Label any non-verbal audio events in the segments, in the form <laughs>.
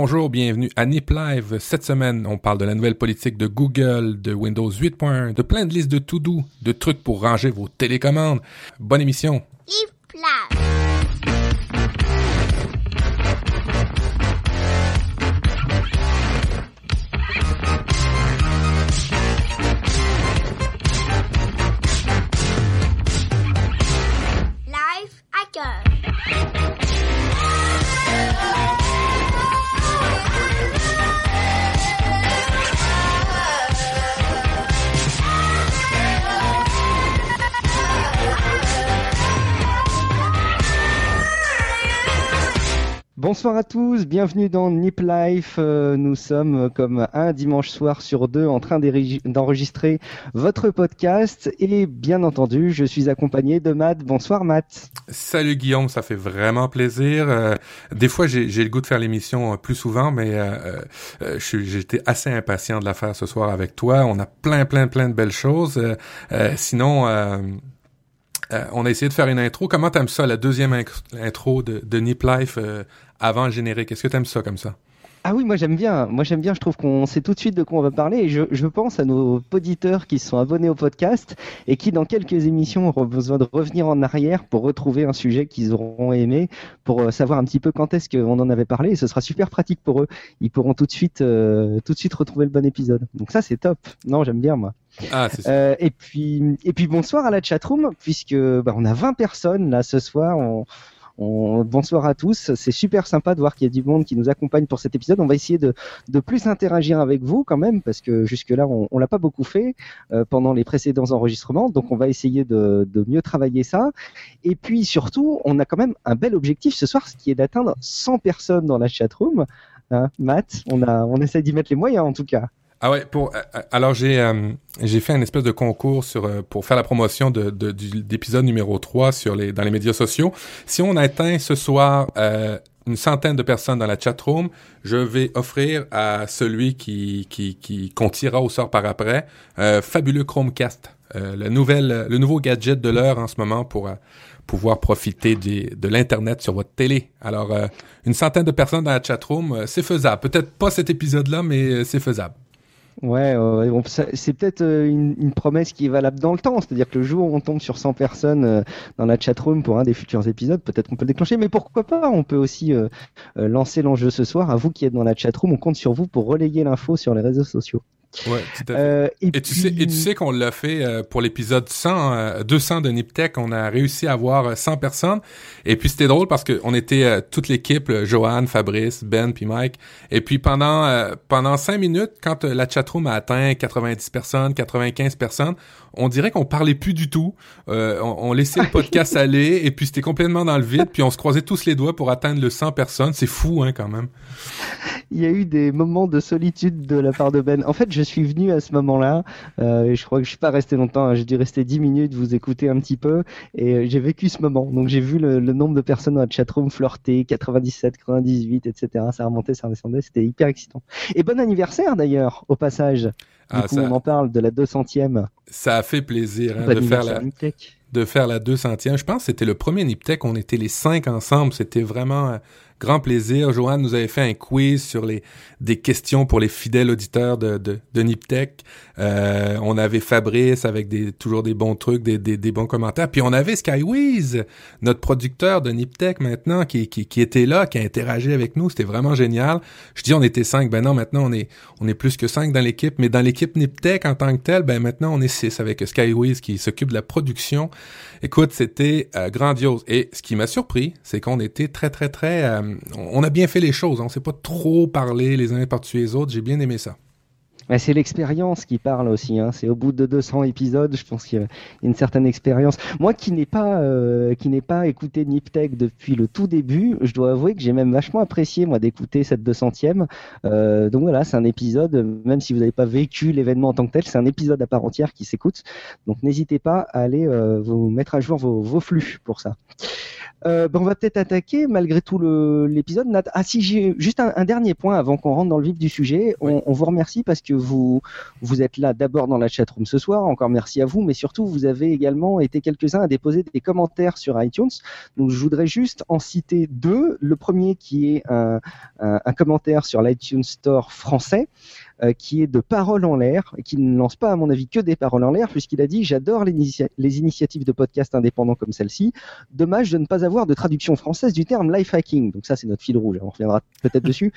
bonjour, bienvenue à Nip Live. Cette semaine, on parle de la nouvelle politique de Google, de Windows 8.1, de plein de listes de to-do, de trucs pour ranger vos télécommandes. Bonne émission. Nip Live. Bonsoir à tous, bienvenue dans Nip Life. Euh, nous sommes comme un dimanche soir sur deux en train d'enregistrer votre podcast et bien entendu, je suis accompagné de Matt. Bonsoir Matt. Salut Guillaume, ça fait vraiment plaisir. Euh, des fois, j'ai le goût de faire l'émission euh, plus souvent, mais j'étais assez impatient de la faire ce soir avec toi. On a plein, plein, plein de belles choses. Sinon, on a essayé de faire une intro. Comment t'aimes ça, la deuxième intro de, Nip Life avant le générique? Est-ce que t'aimes ça comme ça? Ah oui, moi j'aime bien. Moi j'aime bien. Je trouve qu'on sait tout de suite de quoi on va parler. Et je, je pense à nos auditeurs qui sont abonnés au podcast et qui, dans quelques émissions, auront besoin de revenir en arrière pour retrouver un sujet qu'ils auront aimé, pour euh, savoir un petit peu quand est-ce qu'on en avait parlé. Et ce sera super pratique pour eux. Ils pourront tout de suite, euh, tout de suite retrouver le bon épisode. Donc ça, c'est top. Non, j'aime bien moi. Ah, c'est ça. Euh, et puis, et puis bonsoir à la chatroom, puisque bah, on a 20 personnes là ce soir. On, on- bonsoir à tous. C'est super sympa de voir qu'il y a du monde qui nous accompagne pour cet épisode. On va essayer de, plus interagir avec vous quand même, parce que jusque-là, on, on l'a pas beaucoup fait euh, pendant les précédents enregistrements. Donc, on va essayer de, de mieux travailler ça. Et puis surtout, on a quand même un bel objectif ce soir, ce qui est d'atteindre 100 personnes dans la chatroom. Hein, Matt, on a, on essaie d'y mettre les moyens en tout cas. Ah ouais, pour euh, euh, alors j'ai euh, j'ai fait un espèce de concours sur euh, pour faire la promotion de, de d'épisode numéro 3 sur les dans les médias sociaux. Si on atteint ce soir euh, une centaine de personnes dans la chatroom, je vais offrir à celui qui qui qui qu'on tirera au sort par après euh, fabuleux Chromecast, euh, le nouvel le nouveau gadget de l'heure en ce moment pour pouvoir profiter des- de l'internet sur votre télé. Alors une centaine de personnes dans la chatroom, c'est faisable. Peut-être pas cet épisode-là, mais c'est faisable. Ouais, ça- c'est peut-être euh, une, promesse qui est valable dans le temps. C'est-à-dire que le jour où on tombe sur 100 personnes euh, dans la chatroom pour un des futurs épisodes, peut-être qu'on peut le déclencher. Mais pourquoi pas? On peut aussi euh, euh, lancer l'enjeu ce soir. À vous qui êtes dans la chatroom, on compte sur vous pour relayer l'info sur les réseaux sociaux. Ouais, tout à fait. Euh, et, Et tu sais, et tu sais qu'on l'a fait euh, pour l'épisode 100, euh, 200 de Niptech, on a réussi à avoir euh, 100 personnes. Et puis c'était drôle parce que on était euh, toute l'équipe, euh, Johan, Fabrice, Ben, puis Mike. Et puis pendant euh, pendant cinq minutes, quand euh, la chatroom a atteint 90 personnes, 95 personnes, on dirait qu'on parlait plus du tout. Euh, on, on laissait le podcast <laughs> aller et puis c'était complètement dans le vide. Puis on se croisait tous les doigts pour atteindre le 100 personnes. C'est fou, hein, quand même. il y a eu des moments de solitude de la part de Ben. En fait, je suis venu à ce moment-là. Euh, et je crois que je suis pas resté longtemps. hein. J'ai dû rester 10 minutes, vous écouter un petit peu. Et euh, j'ai vécu ce moment. Donc j'ai vu le, le nombre de personnes dans la chatroom flirter, 97, 98, etc. Ça remontait, ça redescendait. C'était hyper excitant. Et bon anniversaire d'ailleurs, au passage. Du Ah, coup, ça, on en parle de la 200e. ça a fait plaisir hein, de faire la, de faire la 200e. Je pense que c'était le premier Niptech, on était les cinq ensemble. C'était vraiment un grand plaisir. Joanne nous avait fait un quiz sur les des questions pour les fidèles auditeurs de, de, de Niptech. Euh, on avait Fabrice avec toujours des bons trucs, des, bons commentaires. Puis on avait Skywiz, notre producteur de Niptech maintenant, qui, était là, qui a interagi avec nous. C'était vraiment génial. Je dis on était cinq. Ben non, maintenant on est on est plus que cinq dans l'équipe. Mais dans l'équipe Niptech en tant que telle, ben maintenant on est six avec Skywiz qui s'occupe de la production. Écoute, c'était euh, grandiose. Et ce qui m'a surpris, c'est qu'on était très, très, très... euh, on a bien fait les choses. On s'est pas trop parlé les uns par-dessus les autres. J'ai bien aimé ça. Ouais, c'est l'expérience qui parle aussi. Hein. C'est au bout de 200 épisodes, je pense qu'il y a une certaine expérience. Moi, qui n'ai pas, euh, qui pas écouté Niptech depuis le tout début, je dois avouer que j'ai même vachement apprécié moi d'écouter cette 200e. Euh, donc voilà, c'est un épisode. Même si vous n'avez pas vécu l'événement en tant que tel, c'est un épisode à part entière qui s'écoute. Donc n'hésitez pas à aller euh, vous mettre à jour vos, vos flux pour ça. Euh, ben, on va peut-être attaquer malgré tout l'épisode. Ah si, j'ai juste un, un dernier point avant qu'on rentre dans le vif du sujet. On, on vous remercie parce que vous vous êtes là d'abord dans la chatroom ce soir. Encore merci à vous, mais surtout vous avez également été quelques-uns à déposer des commentaires sur iTunes. Donc je voudrais juste en citer deux. Le premier qui est un, un, un commentaire sur l'iTunes Store français. Euh, qui est de paroles en l'air, et qui ne lance pas, à mon avis, que des paroles en l'air, puisqu'il a dit J'adore les, les initiatives de podcasts indépendants comme celle-ci. Dommage de ne pas avoir de traduction française du terme life hacking. Donc ça, c'est notre fil rouge. On reviendra peut-être <laughs> dessus.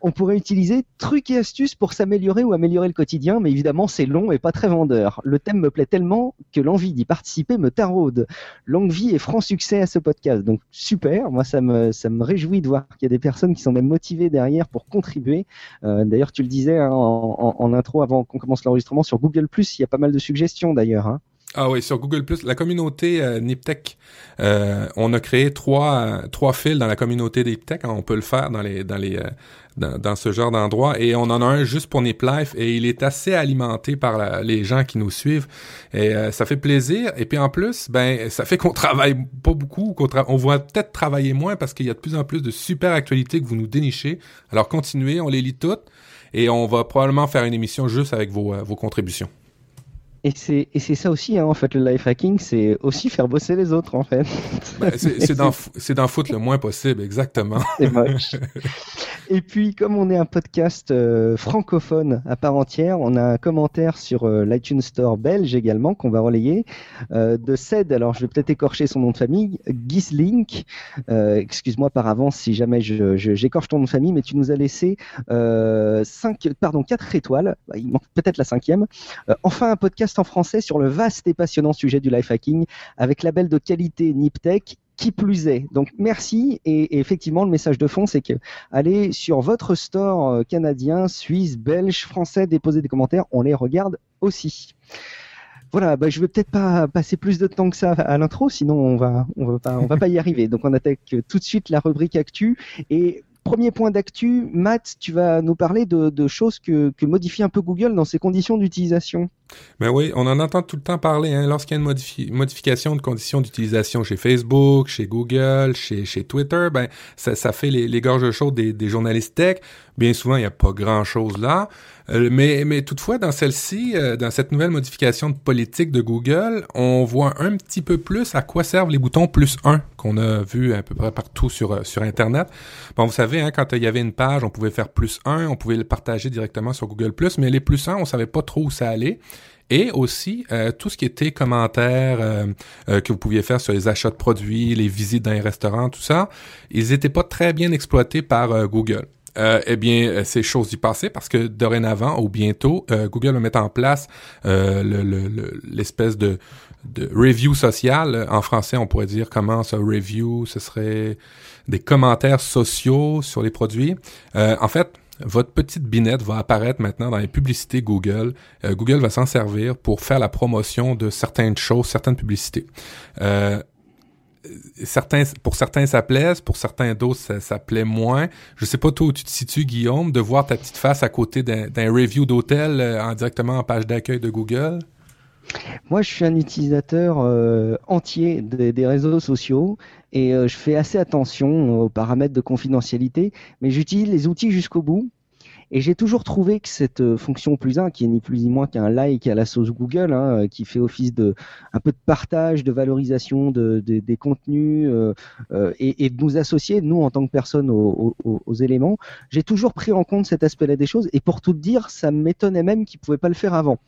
On pourrait utiliser trucs et astuces pour s'améliorer ou améliorer le quotidien, mais évidemment, c'est long et pas très vendeur. Le thème me plaît tellement que l'envie d'y participer me taraude. Longue vie et franc succès à ce podcast. Donc super. Moi, ça me, réjouit de voir qu'il y a des personnes qui sont même motivées derrière pour contribuer. Euh, d'ailleurs, tu le disais hein, en, intro avant qu'on commence l'enregistrement sur Google+, il y a pas mal de suggestions d'ailleurs. Hein. Ah oui, sur Google la communauté euh, Niptech, euh, on a créé trois trois fils dans la communauté Niptech. hein, on peut le faire dans les dans les euh, dans, ce genre d'endroit. Et on en a un juste pour Nip Life et il est assez alimenté par les gens qui nous suivent. Et euh, ça fait plaisir. Et puis en plus ben ça fait qu'on travaille pas beaucoup on va peut-être travailler moins parce qu'il y a de plus en plus de super actualités que vous nous dénichez. Alors continuez on les lit toutes et on va probablement faire une émission juste avec vos euh, vos contributions Et c'est et c'est ça aussi, hein, en fait, le life hacking, c'est aussi faire bosser les autres, en fait. <laughs> Ben, c'est c'est d'en fou- c'est d'en foutre le moins possible exactement <laughs> C'est moche. Et puis, comme on est un podcast euh, francophone à part entière, on a un commentaire sur euh, l'iTunes Store belge également qu'on va relayer euh, de Ced. Alors, je vais peut-être écorcher son nom de famille, Gislink. Excuse-moi par avance si jamais je- je- j'écorche ton nom de famille, mais tu nous as laissé cinq, pardon, quatre étoiles. Bah, Il manque peut-être la cinquième. Enfin, un podcast en français sur le vaste et passionnant sujet du life hacking avec label de qualité Niptech. Qui plus est. Donc merci et, et effectivement le message de fond c'est que allez sur votre store euh, canadien, suisse, belge, français, déposez des commentaires, on les regarde aussi. Voilà, bah, je vais peut-être pas passer plus de temps que ça à l'intro, sinon on va on va pas on va pas y <laughs> arriver. Donc on attaque tout de suite la rubrique actu et premier point d'actu, Matt, tu vas nous parler de, de choses que, que modifie un peu Google dans ses conditions d'utilisation. Ben oui, on en entend tout le temps parler. Hein, Lorsqu'il y a une modifi- modification de conditions d'utilisation chez Facebook, chez Google, chez, chez Twitter, ben ça, ça fait les, les gorges chaudes des, des journalistes tech. Bien souvent, il n'y a pas grand-chose là. Euh, mais, mais toutefois, dans celle-ci, euh, dans cette nouvelle modification de politique de Google, on voit un petit peu plus à quoi servent les boutons plus 1 qu'on a vu à peu près partout sur, euh, Internet. Bon, vous savez, hein, quand il y avait une page, on pouvait faire plus 1, on pouvait le partager directement sur Google+, mais les plus 1, on savait pas trop où ça allait. Et aussi, tout ce qui était commentaires que vous pouviez faire sur les achats de produits, les visites dans les restaurants, tout ça, ils n'étaient pas très bien exploités par Google. Euh, eh bien, euh, c'est chose du passé parce que dorénavant ou bientôt, euh, Google va mettre en place euh, le- le- le- l'espèce de, de review social. En français, on pourrait dire comment ça review, ce serait des commentaires sociaux sur les produits. En fait, votre petite binette va apparaître maintenant dans les publicités Google. Google va s'en servir pour faire la promotion de certaines choses, certaines publicités. Certains, pour certains, ça plaise, pour certains d'autres, ça, plaît moins. Je sais pas où tu te situes, Guillaume, de voir ta petite face à côté d'un review d'hôtel euh, en directement en page d'accueil de Google? Moi, je suis un utilisateur euh, entier des, réseaux sociaux et euh, je fais assez attention aux paramètres de confidentialité, mais j'utilise les outils jusqu'au bout. Et j'ai toujours trouvé que cette euh, fonction plus 1, qui est ni plus ni moins qu'un like à la sauce Google, hein, euh, qui fait office de un peu de partage, de valorisation de, de- des contenus euh, euh, et, et de nous associer, nous en tant que personnes, aux, aux- aux éléments, j'ai toujours pris en compte cet aspect-là des choses. Et pour tout dire, ça m'étonnait même qu'ils pouvaient pas le faire avant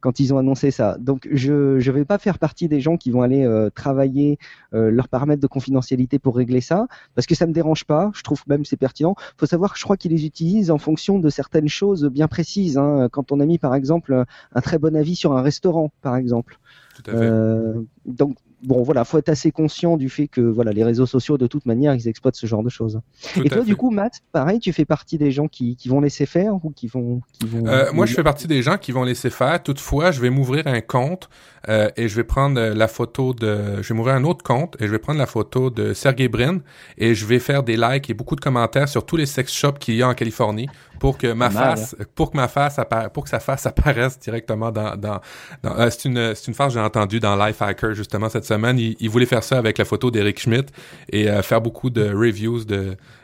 quand ils ont annoncé ça. Donc je ne vais pas faire partie des gens qui vont aller euh, travailler euh, leurs paramètres de confidentialité pour régler ça, parce que ça me dérange pas. Je trouve même c'est pertinent. faut savoir que je crois qu'ils les utilisent en fonction de certaines choses bien précises. Hein. Quand on a mis par exemple un très bon avis sur un restaurant, par exemple. Tout à fait. Euh, donc bon voilà, faut être assez conscient du fait que voilà les réseaux sociaux de toute manière ils exploitent ce genre de choses. Tout Et toi fait. du coup Matt, pareil, tu fais partie des gens qui, qui vont laisser faire ou qui vont qui vont. Euh, moi, je fais partie des gens qui vont laisser faire. Toutefois, je vais m'ouvrir un compte euh, et je vais prendre euh, la photo de... Je vais m'ouvrir un autre compte et je vais prendre la photo de Sergey Brin et je vais faire des likes et beaucoup de commentaires sur tous les sex shops qu'il y a en Californie pour que ma mal, face, pour que ma face appara- pour que sa face apparaisse directement dans... dans, dans- euh, c'est une c'est une que j'ai entendue dans Lifehacker justement cette semaine. Il, voulait faire ça avec la photo d'Eric Schmidt et euh, faire beaucoup de reviews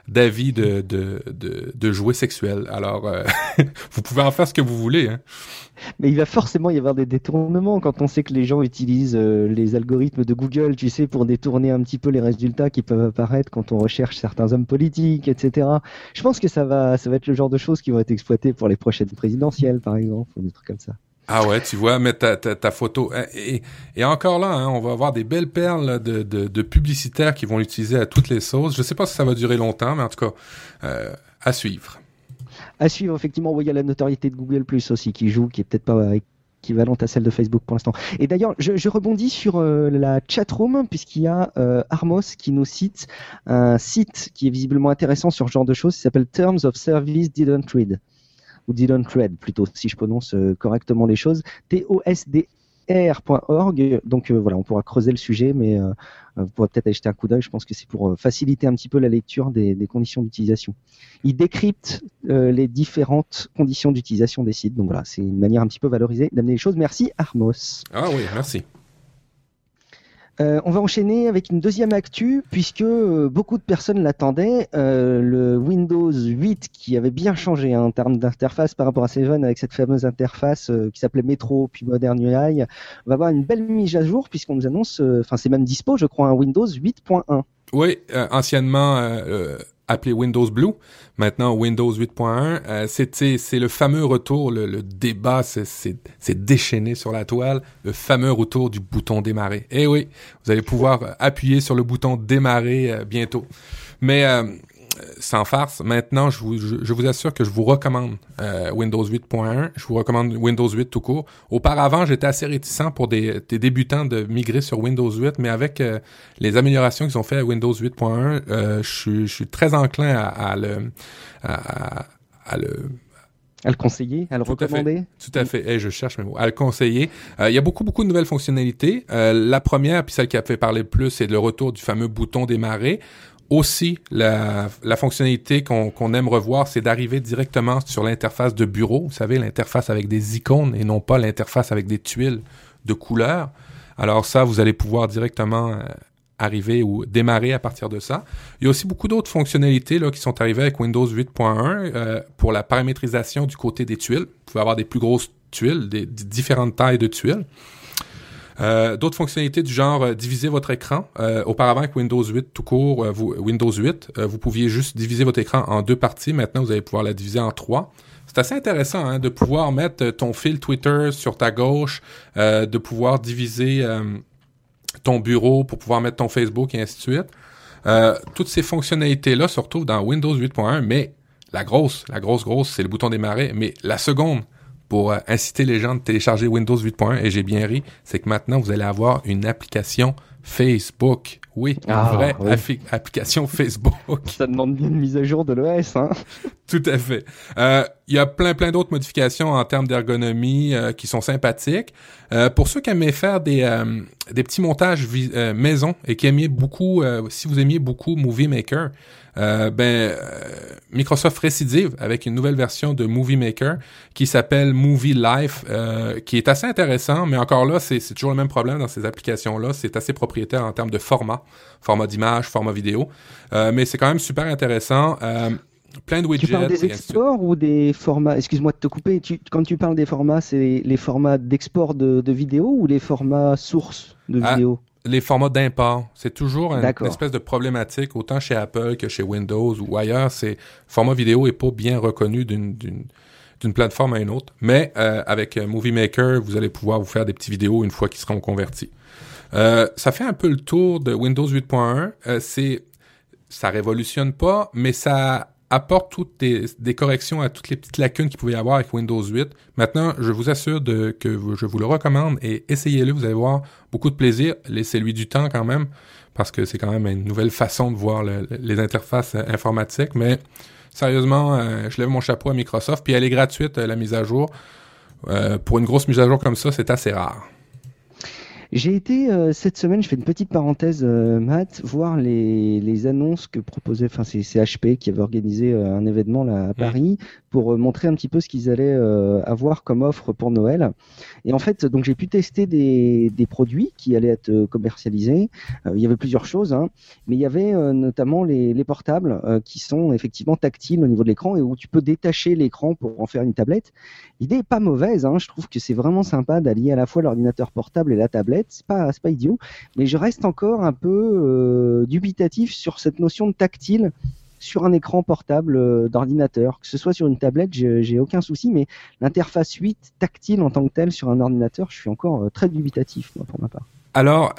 d'avis de jouets sexuels. Alors, euh, <laughs> vous pouvez en faire ce que vous voulez. Hein. Mais il va forcément y avoir des détournements quand on sait que les gens utilisent euh, les algorithmes de Google, tu sais, pour détourner un petit peu les résultats qui peuvent apparaître quand on recherche certains hommes politiques, etc. Je pense que ça va, ça va être le genre de choses qui vont être exploitées pour les prochaines présidentielles, par exemple, ou des trucs comme ça. Ah ouais, tu vois, mettre ta, ta, photo. hein, Et, et encore là, hein, on va avoir des belles perles de, de, publicitaires qui vont l'utiliser à toutes les sauces. Je sais pas si ça va durer longtemps, mais en tout cas, euh, à suivre. À suivre, effectivement, il y a la notoriété de Google Plus aussi qui joue, qui est peut-être pas équivalente à celle de Facebook pour l'instant. Et d'ailleurs, je, je rebondis sur euh, la chatroom, puisqu'il y a euh, Armos qui nous cite un site qui est visiblement intéressant sur ce genre de choses, qui s'appelle Terms of Service Didn't Read. Ou Didn't Read, plutôt, si je prononce euh, correctement les choses. T-O-S-D-R.org. Donc euh, voilà, on pourra creuser le sujet, mais euh, vous pourrez peut-être aller jeter un coup d'œil. Je pense que c'est pour euh, faciliter un petit peu la lecture des, des conditions d'utilisation. Il décrypte euh, les différentes conditions d'utilisation des sites. Donc voilà, c'est une manière un petit peu valorisée d'amener les choses. Merci Armos. Ah oui, merci. Euh, on va enchaîner avec une deuxième actu puisque euh, beaucoup de personnes l'attendaient. Euh, le Windows 8 qui avait bien changé hein, en termes d'interface par rapport à 7 avec cette fameuse interface euh, qui s'appelait Metro puis Modern UI va avoir une belle mise à jour puisqu'on nous annonce, euh, enfin c'est même dispo je crois, un Windows 8.1. Oui, anciennement appelé Windows Blue, maintenant Windows 8.1. Euh, c'est le fameux retour, le, le débat s'est- déchaîné sur la toile, le fameux retour du bouton démarrer. Eh oui, vous allez pouvoir appuyer sur le bouton démarrer euh, bientôt. Mais euh, sans farce, maintenant, je vous, je, je vous assure que je vous recommande euh, Windows 8.1. Je vous recommande Windows 8 tout court. Auparavant, j'étais assez réticent pour des, des débutants de migrer sur Windows 8, mais avec euh, les améliorations qu'ils ont fait à Windows 8.1, euh, je, suis- je suis très enclin à, à le... À, à- à le À le conseiller, à le Tout à recommander? tout à fait. Eh, je cherche mes mots. À le conseiller. Euh, il y a beaucoup, beaucoup de nouvelles fonctionnalités. Euh, la première, puis celle qui a fait parler le plus, c'est le retour du fameux bouton démarrer. Aussi, la, fonctionnalité qu'on aime revoir, c'est d'arriver directement sur l'interface de bureau. Vous savez, l'interface avec des icônes et non pas l'interface avec des tuiles de couleurs. Alors ça, vous allez pouvoir directement euh, arriver ou démarrer à partir de ça. Il y a aussi beaucoup d'autres fonctionnalités là, qui sont arrivées avec Windows 8.1 euh, pour la paramétrisation du côté des tuiles. Vous pouvez avoir des plus grosses tuiles, des différentes tailles de tuiles. Euh, D'autres fonctionnalités du genre euh, diviser votre écran. Euh, auparavant, avec Windows 8 tout court, vous- Windows 8, euh, vous pouviez juste diviser votre écran en deux parties. Maintenant, vous allez pouvoir la diviser en trois. C'est assez intéressant hein, de pouvoir mettre ton fil Twitter sur ta gauche, de pouvoir diviser ton bureau pour pouvoir mettre ton Facebook et ainsi de suite. Toutes ces fonctionnalités-là se retrouvent dans Windows 8.1, mais la grosse, la grosse, grosse, c'est le bouton démarrer. Mais la seconde, pour euh, inciter les gens de télécharger Windows 8.1, et j'ai bien ri, c'est que maintenant, vous allez avoir une application Facebook. Oui, une Ah, vraie oui. application <laughs> Facebook. Ça demande bien une mise à jour de l'OS. Hein. Tout à fait. Euh, Il y a plein, plein d'autres modifications en termes d'ergonomie euh, qui sont sympathiques. Euh, pour ceux qui aimaient faire des, euh, des petits montages euh, maison et qui aimaient beaucoup, euh, si vous aimiez beaucoup Movie Maker, euh, ben Microsoft récidive avec une nouvelle version de Movie Maker qui s'appelle Movie Life, qui est assez intéressant, mais encore là, c'est toujours le même problème dans ces applications-là. C'est assez propriétaire en termes de format, format d'image, format vidéo, mais c'est quand même super intéressant. Plein de widgets. Tu parles des exports ou des formats? Excuse-moi de te couper. Tu, quand tu parles des formats, c'est les formats d'export de, de vidéo ou les formats sources de Ah, vidéo les formats d'import, c'est toujours une, une espèce de problématique, autant chez Apple que chez Windows ou ailleurs. C'est format vidéo est pas bien reconnu d'une d'une d'une plateforme à une autre. Mais euh, avec euh, Movie Maker, vous allez pouvoir vous faire des petites vidéos une fois qu'ils seront convertis. Euh, ça fait un peu le tour de Windows 8.1. Euh, c'est ça révolutionne pas, mais ça apporte toutes des, corrections à toutes les petites lacunes qu'il pouvait y avoir avec Windows 8. Maintenant, je vous assure que je vous le recommande et essayez-le, vous allez voir beaucoup de plaisir. Laissez-lui du temps quand même, parce que c'est quand même une nouvelle façon de voir le- le- les interfaces euh, informatiques. Mais sérieusement, euh, je lève mon chapeau à Microsoft, puis elle est gratuite, euh, la mise à jour. Pour une grosse mise à jour comme ça, c'est assez rare. J'ai été euh, cette semaine, je fais une petite parenthèse, euh, Matt, voir les, les annonces que proposait, enfin c'est HP qui avait organisé euh, un événement là à Paris pour euh, montrer un petit peu ce qu'ils allaient euh, avoir comme offre pour Noël. Et en fait, donc j'ai pu tester des, des produits qui allaient être commercialisés. Euh, il y avait plusieurs choses, hein, mais il y avait euh, notamment les, les portables euh, qui sont effectivement tactiles au niveau de l'écran et où tu peux détacher l'écran pour en faire une tablette. L'idée est pas mauvaise, hein, je trouve que c'est vraiment sympa d'allier à la fois l'ordinateur portable et la tablette. C'est pas, idiot, mais je reste encore un peu euh, dubitatif sur cette notion de tactile sur un écran portable euh, d'ordinateur, que ce soit sur une tablette, j'ai aucun souci, mais l'interface 8 tactile en tant que telle sur un ordinateur, je suis encore euh, très dubitatif moi, pour ma part. Alors,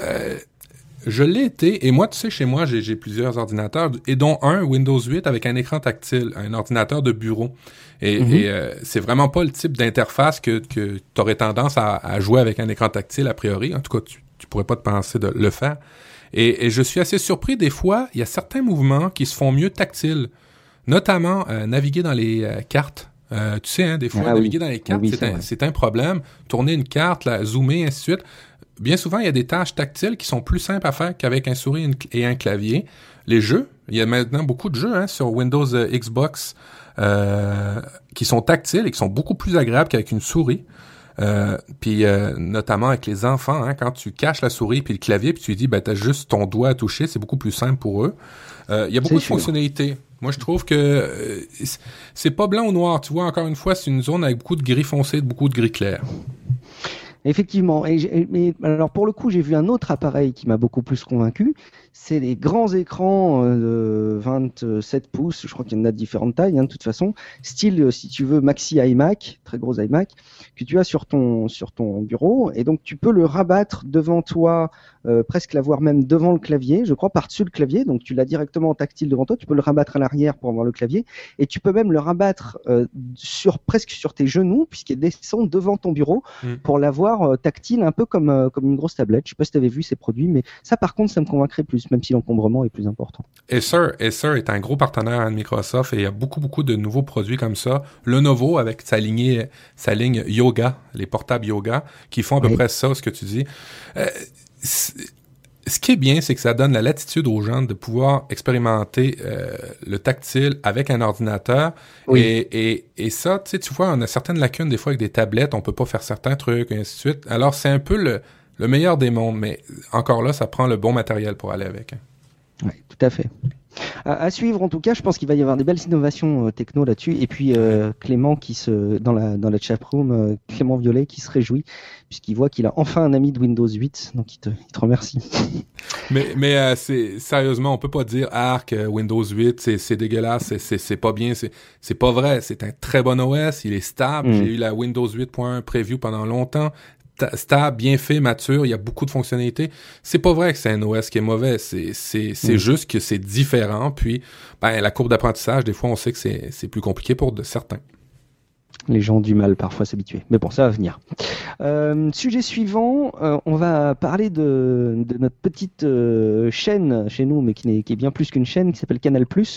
je l'ai été, et moi, tu sais, chez moi, j'ai plusieurs ordinateurs, et dont un Windows 8 avec un écran tactile, un ordinateur de bureau. Et, Mhm. et, euh, c'est vraiment pas le type d'interface que, que tu aurais tendance à, à jouer avec un écran tactile a priori. En tout cas, tu, tu pourrais pas te penser de le faire. Et, et je suis assez surpris des fois, il y a certains mouvements qui se font mieux tactiles, notamment euh, naviguer dans les euh, cartes. Euh, tu sais, hein, des fois, Ah oui. naviguer dans les cartes, Oui, c'est un, un problème. Tourner une carte, la zoomer, ainsi de suite. Bien souvent, il y a des tâches tactiles qui sont plus simples à faire qu'avec un souris et un clavier. Les jeux, il y a maintenant beaucoup de jeux hein, sur Windows euh, Xbox euh, qui sont tactiles et qui sont beaucoup plus agréables qu'avec une souris. Euh, puis euh, notamment avec les enfants, hein, quand tu caches la souris puis le clavier, puis tu lui dis, ben t'as juste ton doigt à toucher, c'est beaucoup plus simple pour eux. Euh, Il y a beaucoup de sûr. fonctionnalités. Moi, je trouve que c'est- pas blanc ou noir. Tu vois, encore une fois, c'est une zone avec beaucoup de gris foncé, beaucoup de gris clair. Effectivement. Et mais alors pour le coup, j'ai vu un autre appareil qui m'a beaucoup plus convaincu. C'est les grands écrans euh, de 27 pouces. Je crois qu'il y en a de différentes tailles, hein, de toute façon. Style, euh, si tu veux, maxi iMac, très gros iMac, que tu as sur ton sur ton bureau. Et donc tu peux le rabattre devant toi, euh, presque l'avoir même devant le clavier. Je crois par-dessus le clavier. Donc tu l'as directement en tactile devant toi. Tu peux le rabattre à l'arrière pour avoir le clavier. Et tu peux même le rabattre euh, sur presque sur tes genoux, puisqu'il descend devant ton bureau Mm. pour l'avoir euh, tactile, un peu comme, comme une grosse tablette. Je sais pas si tu avais vu ces produits, mais ça, par contre, ça me convaincrait plus, même si l'encombrement est plus important. Acer, Acer est un gros partenaire de Microsoft et il y a beaucoup, beaucoup de nouveaux produits comme ça. Lenovo avec sa ligne, sa ligne Yoga, les portables Yoga, qui font à peu Oui. près ça, ce que tu dis. Euh, ce qui est bien, c'est que ça donne la latitude aux gens de pouvoir expérimenter euh, le tactile avec un ordinateur. Oui. Et, et, et ça, tu vois, on a certaines lacunes des fois avec des tablettes, on peut pas faire certains trucs, et ainsi de suite. Alors, c'est un peu le, le meilleur des mondes, mais encore là, ça prend le bon matériel pour aller avec. hein. Oui, tout à fait. À, à suivre, en tout cas, je pense qu'il va y avoir des belles innovations euh, techno là-dessus. Et puis euh, Clément qui se dans la dans la chat room, euh, Clément Violet qui se réjouit puisqu'il voit qu'il a enfin un ami de Windows 8, donc il te, il te remercie. <laughs> Mais, mais c'est sérieusement, on peut pas dire Arc, Windows 8, c'est c'est dégueulasse, c'est- c'est c'est pas bien, c'est c'est pas vrai. C'est un très bon OS, il est stable. Mm. J'ai eu la Windows 8.1 preview pendant longtemps. Ta- Stable, bien fait, mature, il y a beaucoup de fonctionnalités. C'est pas vrai que c'est un OS qui est mauvais, c'est Mm. juste que c'est différent. Puis, ben la courbe d'apprentissage, des fois, on sait que c'est plus compliqué pour de certains. Les gens ont du mal parfois à s'habituer. Mais bon, ça va venir. Euh, sujet suivant, euh, on va parler de, de notre petite euh, chaîne chez nous, mais qui, est bien plus qu'une chaîne, qui s'appelle Canal+, Oui.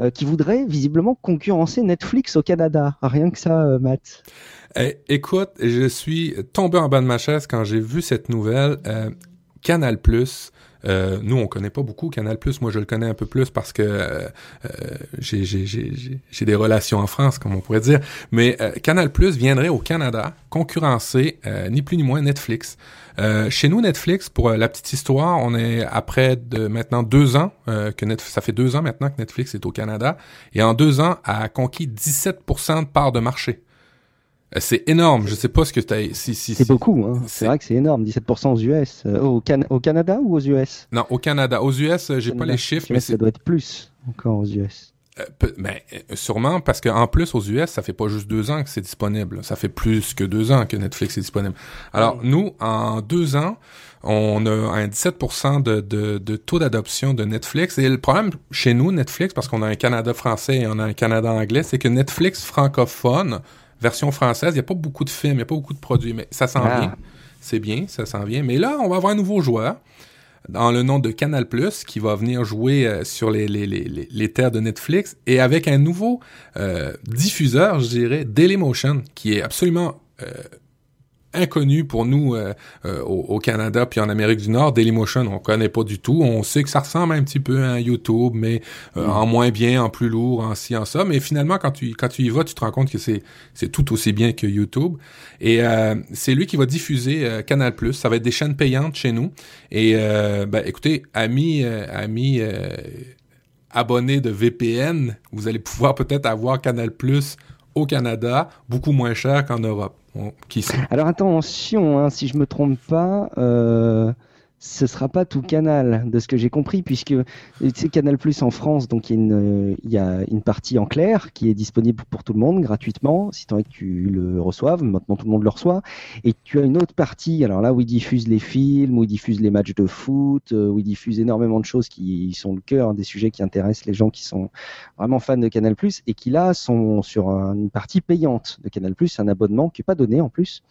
euh, qui voudrait visiblement concurrencer Netflix au Canada. Rien que ça, Matt. Eh, écoute, je suis tombé en bas de ma chaise quand j'ai vu cette nouvelle. Euh, Canal Plus. nous, on connaît pas beaucoup Canal Plus. Moi, je le connais un peu plus parce que euh, euh, j'ai des relations en France, comme on pourrait dire. Mais euh, Canal Plus viendrait au Canada concurrencer euh, ni plus ni moins Netflix. Euh, chez nous, Netflix, pour euh, la petite histoire, on est après de maintenant deux ans euh, que Netflix, ça fait deux ans maintenant que Netflix est au Canada et en deux ans a conquis 17% de part de marché. C'est énorme. Je sais pas ce que tu as. Si, si, C'est si- beaucoup, hein. c'est- vrai que c'est énorme, 17% aux US. Euh, au, Can- au Canada ou aux US Non, au Canada. Aux US, euh, j'ai pas les chiffres, US, mais ça doit être plus encore aux US. euh, peu- ben, euh, sûrement parce qu'en plus aux US, ça fait pas juste deux ans que c'est disponible. Ça fait plus que deux ans que Netflix est disponible. Alors nous, en deux ans, on a un 17% de, de, de taux d'adoption de Netflix. Et le problème chez nous, Netflix, parce qu'on a un Canada français et on a un Canada anglais, c'est que Netflix francophone, version française, il n'y a pas beaucoup de films, il n'y a pas beaucoup de produits, mais ça s'en Ah. vient. C'est bien, ça s'en vient. Mais là, on va avoir un nouveau joueur dans le nom de Canal+, qui va venir jouer euh, sur les, les, les, les, les terres de Netflix, et avec un nouveau euh, diffuseur, je dirais, Dailymotion, qui est absolument euh, inconnu pour nous euh, euh, au, Canada puis en Amérique du Nord. Dailymotion, on connaît pas du tout. On sait que ça ressemble un petit peu à YouTube, mais euh, mm. en moins bien, en plus lourd, en ci, en ça. Mais finalement, quand tu quand tu y vas, tu te rends compte que c'est c'est tout aussi bien que YouTube. Et c'est lui qui va diffuser Canal+. Ça va être des chaînes payantes chez nous. Et ben, écoutez, amis amis abonnés de VPN, vous allez pouvoir peut-être avoir Canal+ au Canada, beaucoup moins cher qu'en Europe. Alors attention, hein, si je me trompe pas, euh, ce sera pas tout Canal, de ce que j'ai compris, puisque c'est Canal Plus en France, donc il y, a une, partie en clair qui est disponible pour tout le monde gratuitement, si tant est que tu le reçoives. Maintenant, tout le monde le reçoit. Et tu as une autre partie, alors là où ils diffusent les films, où ils diffusent les matchs de foot, euh, où ils diffusent énormément de choses qui sont le cœur des sujets qui intéressent les gens qui sont vraiment fans de Canal Plus et qui là sont sur une partie payante de Canal Plus, un abonnement qui est pas donné en plus.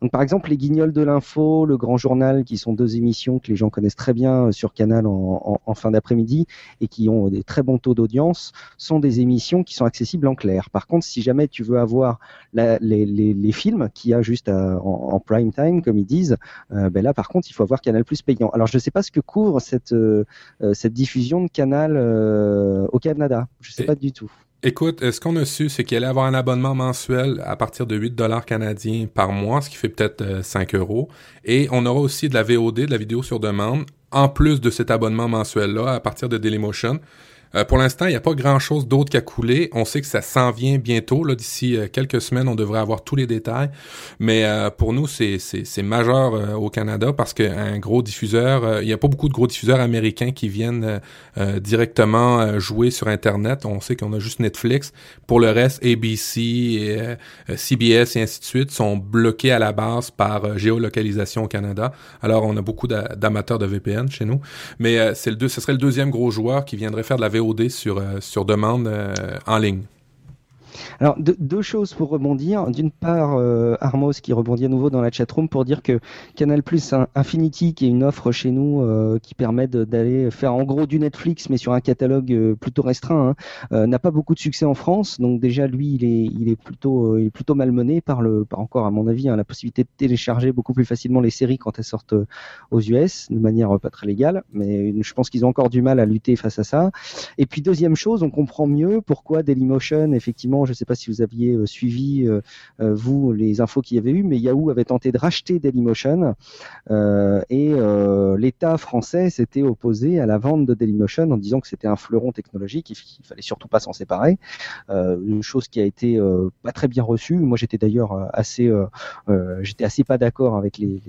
Donc par exemple les Guignols de l'info, le Grand Journal, qui sont deux émissions que les gens connaissent très bien euh, sur Canal en, fin d'après-midi et qui ont des très bons taux d'audience, sont des émissions qui sont accessibles en clair. Par contre, si jamais tu veux avoir les, films qu'il y a juste en, prime time, comme ils disent, euh, ben là, par contre, il faut avoir Canal Plus payant. Alors, je ne sais pas ce que couvre cette, euh, cette diffusion de Canal au Canada. Je ne sais pas du tout. Écoute, ce qu'on a su, c'est qu'il allait avoir un abonnement mensuel à partir de 8 dollars canadiens par mois, ce qui fait peut-être 5 euh, euros. Et on aura aussi de la VOD, de la vidéo sur demande, en plus de cet abonnement mensuel-là, à partir de Dailymotion. Euh, pour l'instant, il n'y a pas grand-chose d'autre qu'à couler. On sait que ça s'en vient bientôt. D'ici euh, quelques semaines, on devrait avoir tous les détails. Mais euh, pour nous, c'est, majeur au Canada parce qu'un gros diffuseur, il n'y a pas beaucoup de gros diffuseurs américains qui viennent directement jouer sur Internet. On sait qu'on a juste Netflix. Pour le reste, ABC, et, CBS et ainsi de suite sont bloqués à la base par géolocalisation au Canada. Alors, on a beaucoup d'amateurs de VPN chez nous. Mais c'est le deux, ce serait le deuxième gros joueur qui viendrait faire de la sur, euh, sur demande euh, en ligne. Alors, deux choses pour rebondir. D'une part, euh, Armos qui rebondit à nouveau dans la chatroom pour dire que Canal Plus Infinity, qui est une offre chez nous euh, qui permet d'aller faire en gros du Netflix, mais sur un catalogue euh, plutôt restreint, hein, n'a pas beaucoup de succès en France. Donc déjà, lui, il est, il est plutôt, il est plutôt malmené par le, par encore à mon avis, hein, la possibilité de télécharger beaucoup plus facilement les séries quand elles sortent aux US, de manière pas très légale. Mais je pense qu'ils ont encore du mal à lutter face à ça. Et puis deuxième chose, on comprend mieux pourquoi Dailymotion, effectivement, je sais pas si vous aviez euh, suivi, euh, euh, vous, les infos qu'il y avait eu, mais Yahoo avait tenté de racheter Dailymotion et l'État français s'était opposé à la vente de Dailymotion en disant que c'était un fleuron technologique, il, fallait surtout pas s'en séparer. une chose qui a été pas très bien reçue. Moi, j'étais d'ailleurs assez, j'étais assez pas d'accord avec les,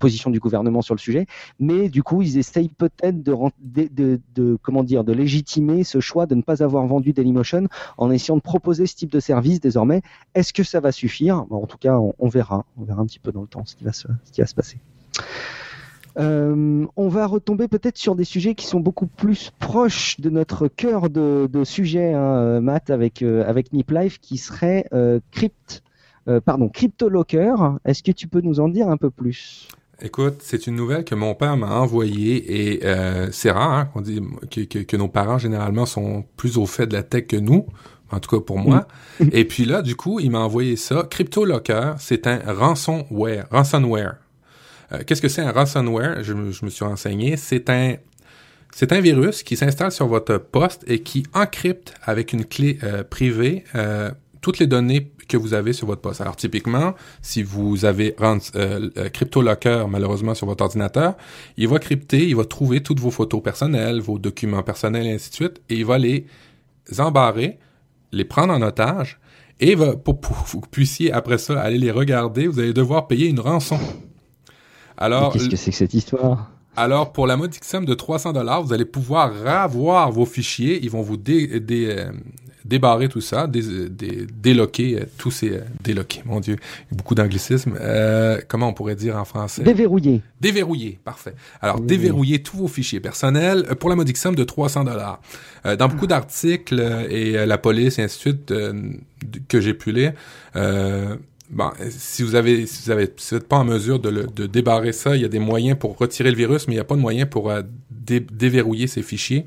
positions du gouvernement sur le sujet, mais du coup, ils essayent peut-être de, de, comment dire, de légitimer ce choix de ne pas avoir vendu Dailymotion en essayant de proposer ce type de service désormais. Est-ce que ça va suffire? En tout cas, on, verra. On verra un petit peu dans le temps ce qui va se, passer. Euh, on va retomber peut-être sur des sujets qui sont beaucoup plus proches de notre cœur de, sujet, hein, Matt, avec, euh, avec Nip Life, qui serait euh, Crypt. Euh, pardon, CryptoLocker. Est-ce que tu peux nous en dire un peu plus? Écoute, c'est une nouvelle que mon père m'a envoyée et euh, c'est rare hein, qu'on dit que, nos parents généralement sont plus au fait de la tech que nous, en tout cas pour moi. Mm. et puis là, du coup, il m'a envoyé ça. CryptoLocker, c'est un ransomware. Ransomware. Euh, qu'est-ce que c'est un ransomware? Je, me suis renseigné. C'est un c'est un virus qui s'installe sur votre poste et qui encrypte avec une clé privée toutes les données que vous avez sur votre poste. Alors typiquement, si vous avez euh, CryptoLocker malheureusement sur votre ordinateur, il va crypter, il va trouver toutes vos photos personnelles, vos documents personnels et ainsi de suite, et il va les embarrer, les prendre en otage, et va, pour, que vous puissiez après ça aller les regarder, vous allez devoir payer une rançon. Alors, qu'est-ce que c'est que cette histoire? Alors, pour la modique somme de 300 dollars, vous allez pouvoir revoir vos fichiers. Ils vont vous dé, dé, euh, débarrer tout ça, déloquer euh, tous ces euh, déloquer, mon Dieu, beaucoup d'anglicisme. Euh, comment on pourrait dire en français? Déverrouiller. Déverrouiller, parfait. Alors déverrouiller tous vos fichiers personnels pour la modique somme de 300 dollars. dans beaucoup d'articles et la police et ainsi de suite que j'ai pu lire. Bon, si vous avez, si vous avez, si vous n'êtes pas en mesure de, le, de débarrer ça, il y a des moyens pour retirer le virus, mais il n'y a pas de moyen pour déverrouiller ces fichiers.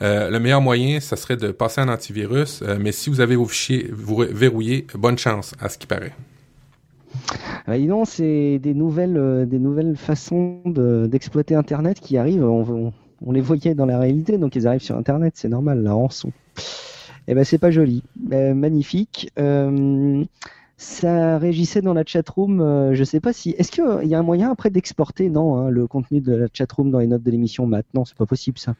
Euh, le meilleur moyen, ça serait de passer un antivirus, euh, mais si vous avez vos fichiers vous verrouillés, bonne chance à ce qui paraît. Bah, dis donc, c'est des nouvelles, euh, des nouvelles façons de- d'exploiter Internet qui arrivent. On, les voyait dans la réalité, donc ils arrivent sur Internet, c'est normal, la rançon. Eh ben, c'est pas joli. Euh, magnifique. Ça régissait dans la chatroom. Je sais pas si. Est-ce qu'il y a un moyen après d'exporter non hein, le contenu de la chatroom dans les notes de l'émission maintenant C'est pas possible ça.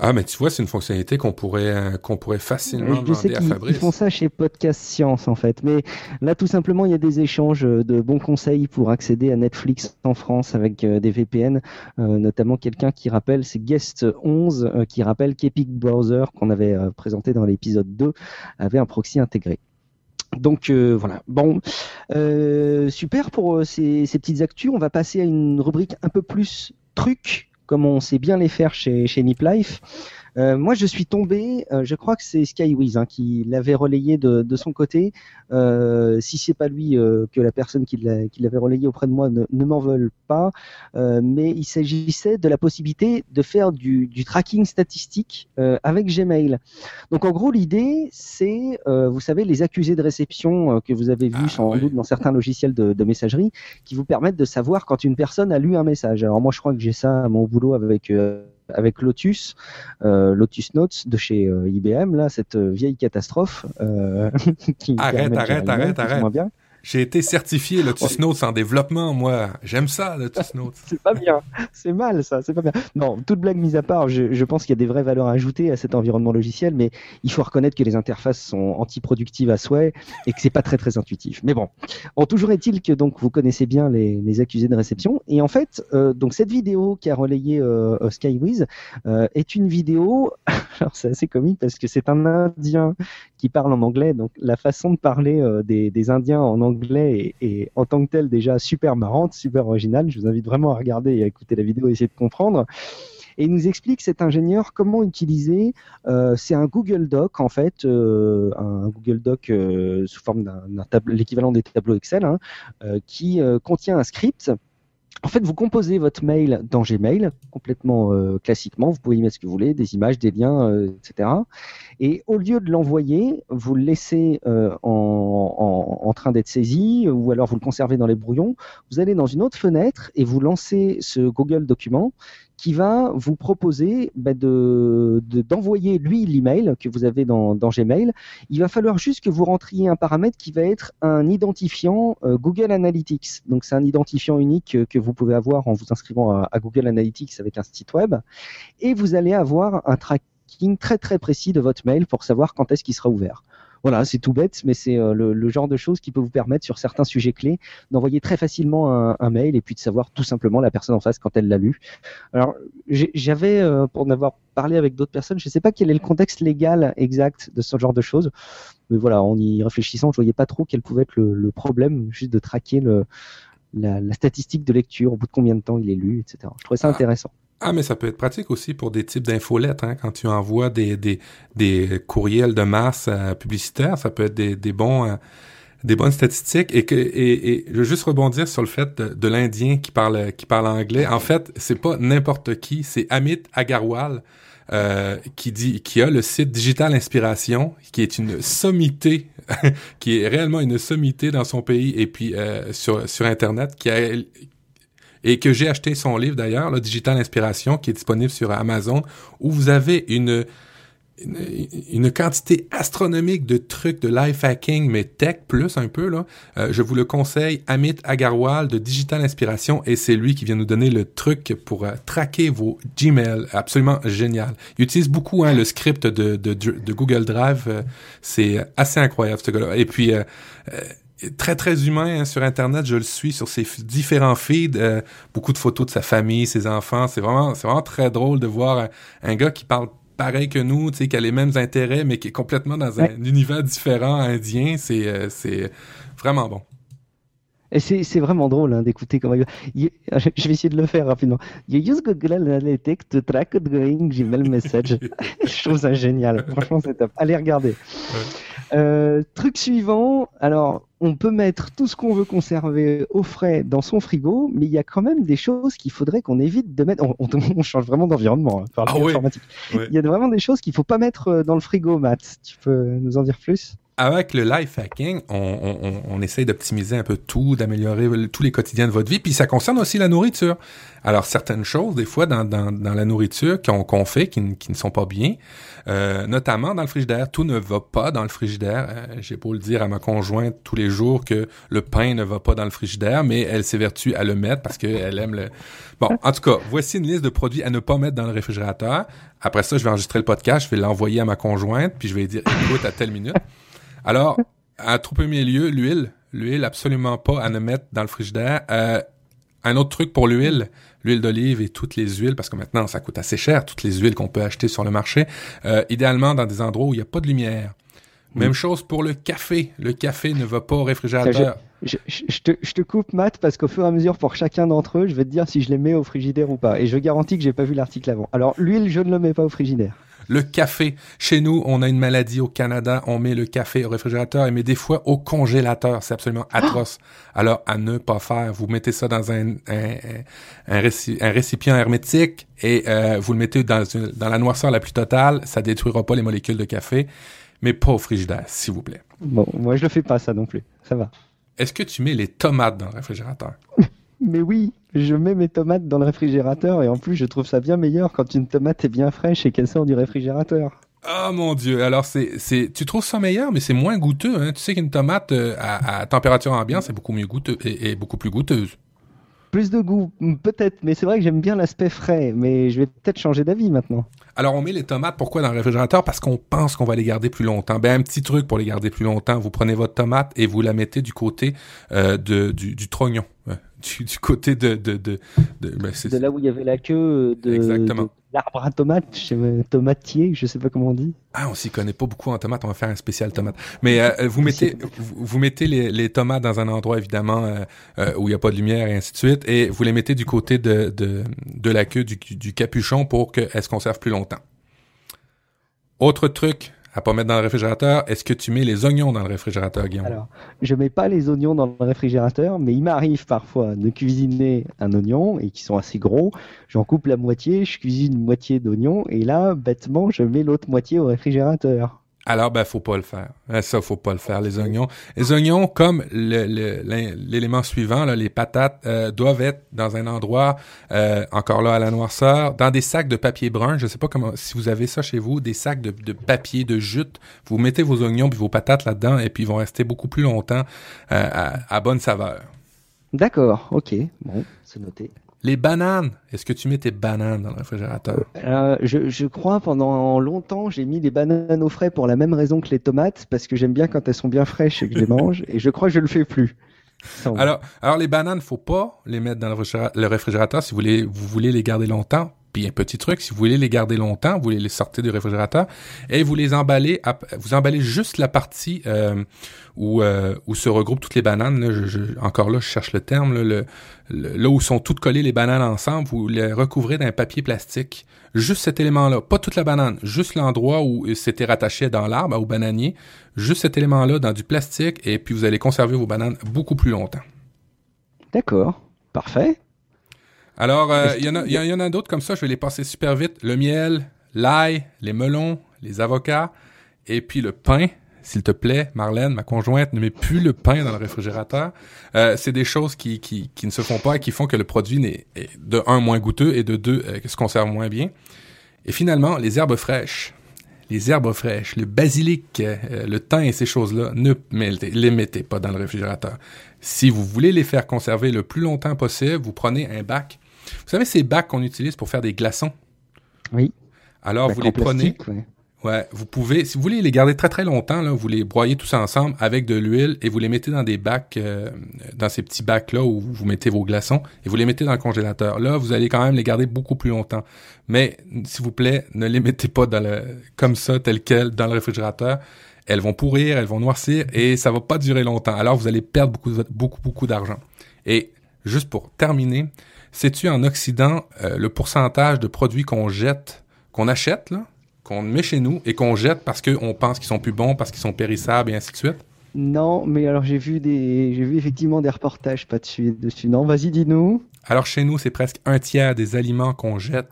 Ah, mais tu vois, c'est une fonctionnalité qu'on pourrait, euh, qu'on pourrait facilement je sais à qu'ils ils Fabrice. font ça chez Podcast Science en fait, mais là tout simplement il y a des échanges de bons conseils pour accéder à Netflix en France avec euh, des VPN, euh, notamment quelqu'un qui rappelle, c'est Guest 11 euh, qui rappelle qu'Epic Browser qu'on avait euh, présenté dans l'épisode 2 avait un proxy intégré. Donc euh, voilà, bon, Euh, super pour euh, ces, ces petites actus. On va passer à une rubrique un peu plus truc, comme on sait bien les faire chez, chez Nip Life. Euh, moi, je suis tombé, euh, je crois que c'est Skywiz hein, qui l'avait relayé de, de son côté. Euh, si c'est pas lui, euh, que la personne qui l'a- qui l'avait relayé auprès de moi ne, ne m'en veulent pas. Mais il s'agissait de la possibilité de faire du, du tracking statistique avec Gmail. Donc en gros, l'idée, c'est, vous savez, les accusés de réception que vous avez vus Ah, sans ouais. doute dans certains logiciels de, de messagerie, qui vous permettent de savoir quand une personne a lu un message. Alors moi, je crois que j'ai ça à mon boulot avec avec Lotus, euh, Lotus Notes de chez euh, IBM, là, cette euh, vieille catastrophe. <laughs> qui Arrête, arrête, arrête, arrête. moins bien. J'ai été certifié Lotus Notes en développement, moi. J'aime ça, Lotus <laughs> Notes. C'est pas bien, c'est mal ça, c'est pas bien. Non, toute blague mise à part, je, je pense qu'il y a des vraies valeurs ajoutées à cet environnement logiciel, mais il faut reconnaître que les interfaces sont antiproductives à souhait et que c'est pas très très intuitif. Mais bon, bon toujours est-il que donc vous connaissez bien les, les accusés de réception et en fait, euh, donc cette vidéo qui a relayé euh, euh, Skywiz euh, est une vidéo. <laughs> Alors c'est assez comique parce que c'est un Indien qui parle en anglais, donc la façon de parler des, des Indiens en anglais est, est en tant que telle déjà super marrante, super originale. Je vous invite vraiment à regarder et à écouter la vidéo et essayer de comprendre. Et il nous explique cet ingénieur comment utiliser. euh, c'est un Google Doc en fait, euh, un Google Doc euh, sous forme d'un l'équivalent des tableaux Excel, hein, qui contient un script. En fait, vous composez votre mail dans Gmail complètement euh, classiquement. Vous pouvez y mettre ce que vous voulez, des images, des liens, euh, etc. Et au lieu de l'envoyer, vous le laissez euh, en, en, en train d'être saisi, ou alors vous le conservez dans les brouillons. Vous allez dans une autre fenêtre et vous lancez ce Google document qui va vous proposer bah, de de- d'envoyer lui l'email que vous avez dans, dans Gmail. Il va falloir juste que vous rentriez un paramètre qui va être un identifiant euh, Google Analytics. Donc c'est un identifiant unique euh, que vous pouvez avoir en vous inscrivant à, à Google Analytics avec un site web, et vous allez avoir un tracking très très précis de votre mail pour savoir quand est-ce qu'il sera ouvert. Voilà, c'est tout bête, mais c'est euh, le, le genre de choses qui peut vous permettre sur certains sujets clés d'envoyer très facilement un, un mail et puis de savoir tout simplement la personne en face quand elle l'a lu. Alors j'avais, euh, pour en avoir parlé avec d'autres personnes, je ne sais pas quel est le contexte légal exact de ce genre de choses, mais voilà, en y réfléchissant, je voyais pas trop quel pouvait être le, le problème juste de traquer le, la, la statistique de lecture, au bout de combien de temps il est lu, etc. Je trouvais ça Ah. intéressant. Ah, mais ça peut être pratique aussi pour des types d'infolettes, hein, quand tu envoies des, des, des courriels de masse euh, publicitaires, ça peut être des, des bons, euh, des bonnes statistiques. Et que, et, je veux juste rebondir sur le fait de, l'Indien qui parle, qui parle anglais. En fait, c'est pas n'importe qui, c'est Amit Agarwal. euh, qui dit qui a le site Digital Inspiration qui est une sommité <laughs> qui est réellement une sommité dans son pays et puis sur sur internet qui a et que j'ai acheté son livre d'ailleurs, là, Digital Inspiration, qui est disponible sur Amazon, où vous avez une, une, quantité astronomique de trucs de life hacking, mais tech plus un peu. Là. Euh, je vous le conseille, Amit Agarwal de Digital Inspiration, et c'est lui qui vient nous donner le truc pour euh, traquer vos Gmail. Absolument génial. Il utilise beaucoup hein, le script de Google Drive. euh, c'est assez incroyable, ce gars-là. Et puis... Euh, euh, très très humain hein, sur internet je le suis sur ses différents feeds euh, beaucoup de photos de sa famille ses enfants c'est vraiment c'est vraiment très drôle de voir un, un gars qui parle pareil que nous tu sais qui a les mêmes intérêts mais qui est complètement dans Ouais. un univers différent indien c'est euh, c'est vraiment bon Et c'est c'est vraiment drôle hein, d'écouter comment il... il- Je vais essayer de le faire rapidement. You use Google Analytics to track outgoing Gmail message. <laughs> Je trouve ça génial. Franchement, c'est top. Allez regarder. Euh, truc suivant. Alors, on peut mettre tout ce qu'on veut conserver au frais dans son frigo, mais il y a quand même des choses qu'il faudrait qu'on évite de mettre. On, on- <laughs> on change vraiment d'environnement. hein, par Ah oui. informatique. Il y a vraiment des choses qu'il faut pas mettre euh, dans le frigo, Matt. Tu peux nous en dire plus? Avec le life hacking, on, on, on essaye d'optimiser un peu tout, d'améliorer tous les quotidiens de votre vie, puis ça concerne aussi la nourriture. Alors certaines choses, des fois dans, dans, dans la nourriture qu'on fait, qui, qui, ne sont pas bien, euh, notamment dans le frigidaire, tout ne va pas dans le frigidaire. Euh, J'ai beau le dire à ma conjointe tous les jours que le pain ne va pas dans le frigidaire, mais elle s'évertue à le mettre parce qu'elle aime le. Bon, en tout cas, voici une liste de produits à ne pas mettre dans le réfrigérateur. Après ça, je vais enregistrer le podcast, je vais l'envoyer à ma conjointe, puis je vais lui dire écoute à telle minute. Alors, à tout premier lieu, l'huile. L'huile, absolument pas à ne mettre dans le frigidaire. Euh, un autre truc pour l'huile, l'huile d'olive et toutes les huiles, parce que maintenant, ça coûte assez cher, toutes les huiles qu'on peut acheter sur le marché, euh, idéalement dans des endroits où il n'y a pas de lumière. Même chose pour le café. Le café ne va pas au réfrigérateur. Je, je, je, te, je, te, coupe, Matt, parce qu'au fur et à mesure, pour chacun d'entre eux, je vais te dire si je les mets au frigidaire ou pas. Et je garantis que j'ai pas vu l'article avant. Alors, l'huile, je ne le mets pas au frigidaire. Le café. Chez nous, on a une maladie au Canada. On met le café au réfrigérateur et met des fois au congélateur. C'est absolument atroce. Alors, à ne pas faire. Vous mettez ça dans un, un, un, réci un récipient hermétique et euh, vous le mettez dans, une, dans la noirceur la plus totale. Ça détruira pas les molécules de café, mais pas au frigidaire, s'il vous plaît. Bon, moi, je le fais pas, ça non plus. Ça va. Est-ce que tu mets les tomates dans le réfrigérateur? <laughs> Mais oui, je mets mes tomates dans le réfrigérateur et en plus je trouve ça bien meilleur quand une tomate est bien fraîche et qu'elle sort du réfrigérateur. Oh mon dieu, alors c'est c'est tu trouves ça meilleur mais c'est moins goûteux hein? Tu sais qu'une tomate euh, à, à, température ambiante, c'est beaucoup mieux goûteux et, et, beaucoup plus goûteuse. Plus de goût, peut-être, mais c'est vrai que j'aime bien l'aspect frais, mais je vais peut-être changer d'avis maintenant. Alors on met les tomates pourquoi dans le réfrigérateur? Parce qu'on pense qu'on va les garder plus longtemps. Ben un petit truc pour les garder plus longtemps, vous prenez votre tomate et vous la mettez du côté euh, de du, du trognon du, du, côté de de de, de, ben de là où il y avait la queue de, l'arbre à tomates, je sais, tomatier, je sais pas comment on dit. Ah, on s'y connaît pas beaucoup en tomates, on va faire un spécial tomate. Mais euh, vous mettez vous, vous, mettez les, les, tomates dans un endroit évidemment euh, euh, où il y a pas de lumière et ainsi de suite et vous les mettez du côté de de, de la queue du, du capuchon pour qu'elles se conservent plus longtemps. Autre truc, à pas mettre dans le réfrigérateur, est-ce que tu mets les oignons dans le réfrigérateur, Guillaume? Alors, je mets pas les oignons dans le réfrigérateur, mais il m'arrive parfois de cuisiner un oignon et qui sont assez gros. J'en coupe la moitié, je cuisine une moitié d'oignon et là, bêtement, je mets l'autre moitié au réfrigérateur. Alors, ben, faut pas le faire. Ça, faut pas le faire, les oignons. Les oignons, comme l'élément suivant, là, les patates, euh, doivent être dans un endroit, euh, encore là, à la noirceur, dans des sacs de papier brun. Je sais pas comment, si vous avez ça chez vous, des sacs de, de papier, de jute. Vous mettez vos oignons puis vos patates là-dedans et puis ils vont rester beaucoup plus longtemps euh, à, à bonne saveur. D'accord, ok. Bon, c'est noté. Les bananes, est-ce que tu mets tes bananes dans le réfrigérateur? Euh, je, je, crois pendant longtemps j'ai mis des bananes au frais pour la même raison que les tomates parce que j'aime bien quand elles sont bien fraîches et que je les mange et je crois que je le fais plus. Alors, alors les bananes, faut pas les mettre dans le réfrigérateur si vous voulez, vous voulez les garder longtemps. Un petit truc, si vous voulez les garder longtemps, vous voulez les sortir du réfrigérateur et vous les emballez, vous emballez juste la partie euh, où, euh, où se regroupent toutes les bananes. Encore là, je cherche le terme. Le, là où sont toutes collées les bananes ensemble, vous les recouvrez d'un papier plastique. Juste cet élément-là, pas toute la banane, juste l'endroit où c'était rattaché dans l'arbre, au bananier. Juste cet élément-là dans du plastique et puis vous allez conserver vos bananes beaucoup plus longtemps. D'accord, parfait. Alors, il euh, y, y, y, en a d'autres comme ça, je vais les passer super vite. Le miel, l'ail, les melons, les avocats, et puis le pain. S'il te plaît, Marlène, ma conjointe, ne met plus le pain dans le réfrigérateur. Euh, c'est des choses qui, qui, qui, ne se font pas et qui font que le produit est, est de un moins goûteux et de deux euh, se conserve moins bien. Et finalement, les herbes fraîches. Les herbes fraîches, le basilic, euh, le thym et ces choses-là, ne les mettez pas dans le réfrigérateur. Si vous voulez les faire conserver le plus longtemps possible, vous prenez un bac vous savez ces bacs qu'on utilise pour faire des glaçons? Oui. Alors, vous les prenez. Ouais. ouais. vous pouvez, si vous voulez les garder très très longtemps, là, vous les broyez tous ensemble avec de l'huile et vous les mettez dans des bacs, euh, dans ces petits bacs-là où vous mettez vos glaçons et vous les mettez dans le congélateur. Là, vous allez quand même les garder beaucoup plus longtemps. Mais, s'il vous plaît, ne les mettez pas dans le, comme ça, tel quel, dans le réfrigérateur. Elles vont pourrir, elles vont noircir et ça va pas durer longtemps. Alors, vous allez perdre beaucoup, beaucoup, beaucoup d'argent. Et, juste pour terminer, Sais-tu en Occident euh, le pourcentage de produits qu'on jette, qu'on achète, qu'on met chez nous et qu'on jette parce qu'on pense qu'ils sont plus bons, parce qu'ils sont périssables et ainsi de suite? Non, mais alors j'ai vu des, j'ai vu effectivement des reportages pas dessus. dessus. Non, vas-y, dis-nous. Alors chez nous, c'est presque un tiers des aliments qu'on jette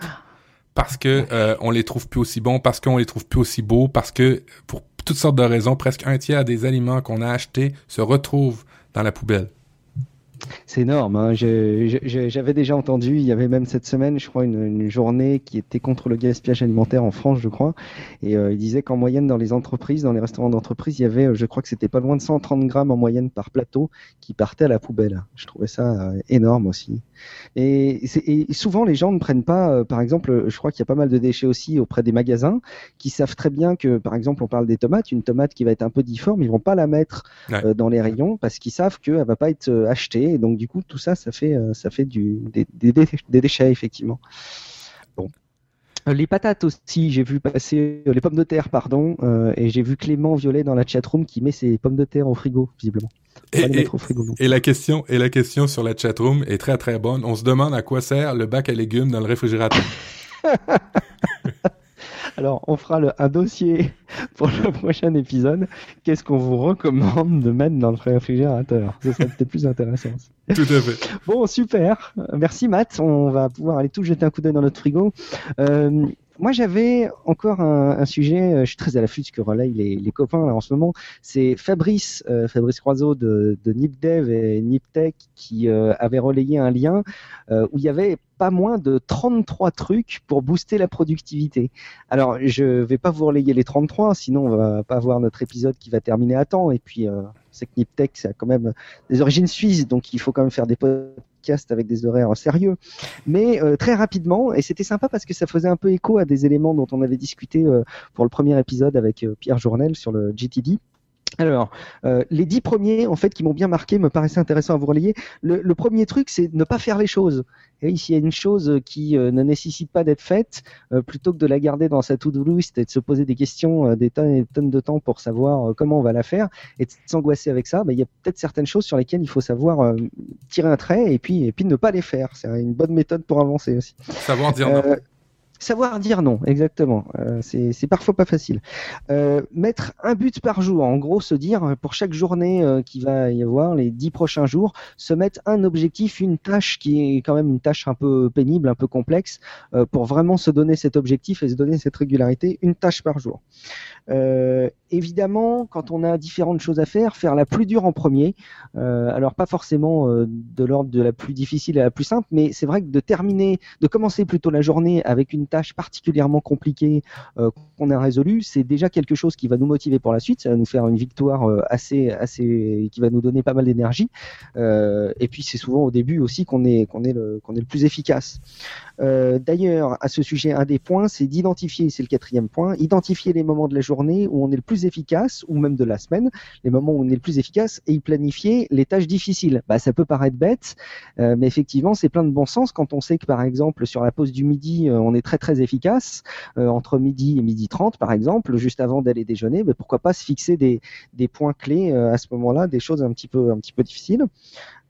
parce que euh, on les trouve plus aussi bons, parce qu'on les trouve plus aussi beaux, parce que pour toutes sortes de raisons, presque un tiers des aliments qu'on a achetés se retrouvent dans la poubelle. C'est énorme. Hein. J'avais déjà entendu, il y avait même cette semaine, je crois, une, journée qui était contre le gaspillage alimentaire en France, je crois. Et euh, il disait qu'en moyenne, dans les entreprises, dans les restaurants d'entreprise, il y avait, euh, je crois que c'était pas loin de 130 grammes en moyenne par plateau qui partaient à la poubelle. Je trouvais ça euh, énorme aussi. Et, et, souvent, les gens ne prennent pas, euh, par exemple, je crois qu'il y a pas mal de déchets aussi auprès des magasins qui savent très bien que, par exemple, on parle des tomates, une tomate qui va être un peu difforme, ils vont pas la mettre dans les rayons parce qu'ils savent qu'elle va pas être euh, Et donc, du coup, tout ça, ça fait, ça fait du, des, des, déchets, effectivement. Bon. Les patates aussi, j'ai vu passer les pommes de terre, pardon, et j'ai vu Clément Violet dans la chatroom qui met ses pommes de terre au frigo, visiblement. Et, la question, et la question sur la chatroom est très très bonne. On se demande à quoi sert le bac à légumes dans le réfrigérateur. <laughs> Alors, on fera le, un dossier <laughs> pour le prochain épisode. Qu'est-ce qu'on vous recommande de mettre dans le réfrigérateur? Ce serait peut-être plus intéressant. <laughs> Tout à fait. Bon, super. Merci Matt. On va pouvoir aller tout jeter un coup d'œil dans notre frigo. Euh, moi, j'avais encore un, sujet. Euh, je suis très à l'affût de ce que relaye les, copains en ce moment. C'est Fabrice, euh, Fabrice Croiseau de, de NipDev et NipTech qui euh, avait relayé un lien où il y avait pas moins de 33 trucs pour booster la productivité. Alors, je vais pas vous relayer les 33, sinon on va pas avoir notre épisode qui va terminer à temps. Et puis, c'est que NipTech, ça a quand même des origines suisses, donc il faut quand même faire des avec des horaires sérieux. Mais euh, très rapidement, et c'était sympa parce que ça faisait un peu écho à des éléments dont on avait discuté euh, pour le premier épisode avec euh, Pierre Journel sur le GTD. Alors, euh, les dix premiers, en fait, qui m'ont bien marqué, me paraissaient intéressants à vous relayer. Le, le premier truc, c'est ne pas faire les choses. Et s'il y a une chose qui euh, ne nécessite pas d'être faite, euh, plutôt que de la garder dans sa to-do list et de se poser des questions des tonnes et des tonnes de temps pour savoir comment on va la faire et de s'angoisser avec ça, bah, il y a peut-être certaines choses sur lesquelles il faut savoir tirer un trait et puis, et puis ne pas les faire. C'est une bonne méthode pour avancer aussi. Savoir dire non. Savoir dire non, exactement. Euh, c'est parfois pas facile. Euh, mettre un but par jour, en gros, se dire pour chaque journée euh, qui va y avoir, les dix prochains jours, se mettre un objectif, une tâche qui est quand même une tâche un peu pénible, un peu complexe, euh, pour vraiment se donner cet objectif et se donner cette régularité, une tâche par jour. Évidemment, quand on a différentes choses à faire, faire la plus dure en premier. Euh, alors pas forcément euh, de l'ordre de la plus difficile à la plus simple, mais c'est vrai que de terminer, de commencer plutôt la journée avec une tâche particulièrement compliquée euh, qu'on a résolue, c'est déjà quelque chose qui va nous motiver pour la suite. Ça va nous faire une victoire assez, assez, qui va nous donner pas mal d'énergie. et puis c'est souvent au début aussi qu'on est, qu'on est le, qu'on est le plus efficace. D'ailleurs, à ce sujet, un des points, c'est d'identifier, c'est le quatrième point, identifier les moments de la journée où on est le plus efficace, ou même de la semaine, les moments où on est le plus efficace, et y planifier les tâches difficiles. Bah, ça peut paraître bête, euh, mais effectivement, c'est plein de bon sens quand on sait que, par exemple, sur la pause du midi, euh, on est très très efficace, euh, entre midi et midi 30, par exemple, juste avant d'aller déjeuner, mais pourquoi pas se fixer des, points clés à ce moment-là, des choses un petit peu, un petit peu difficiles.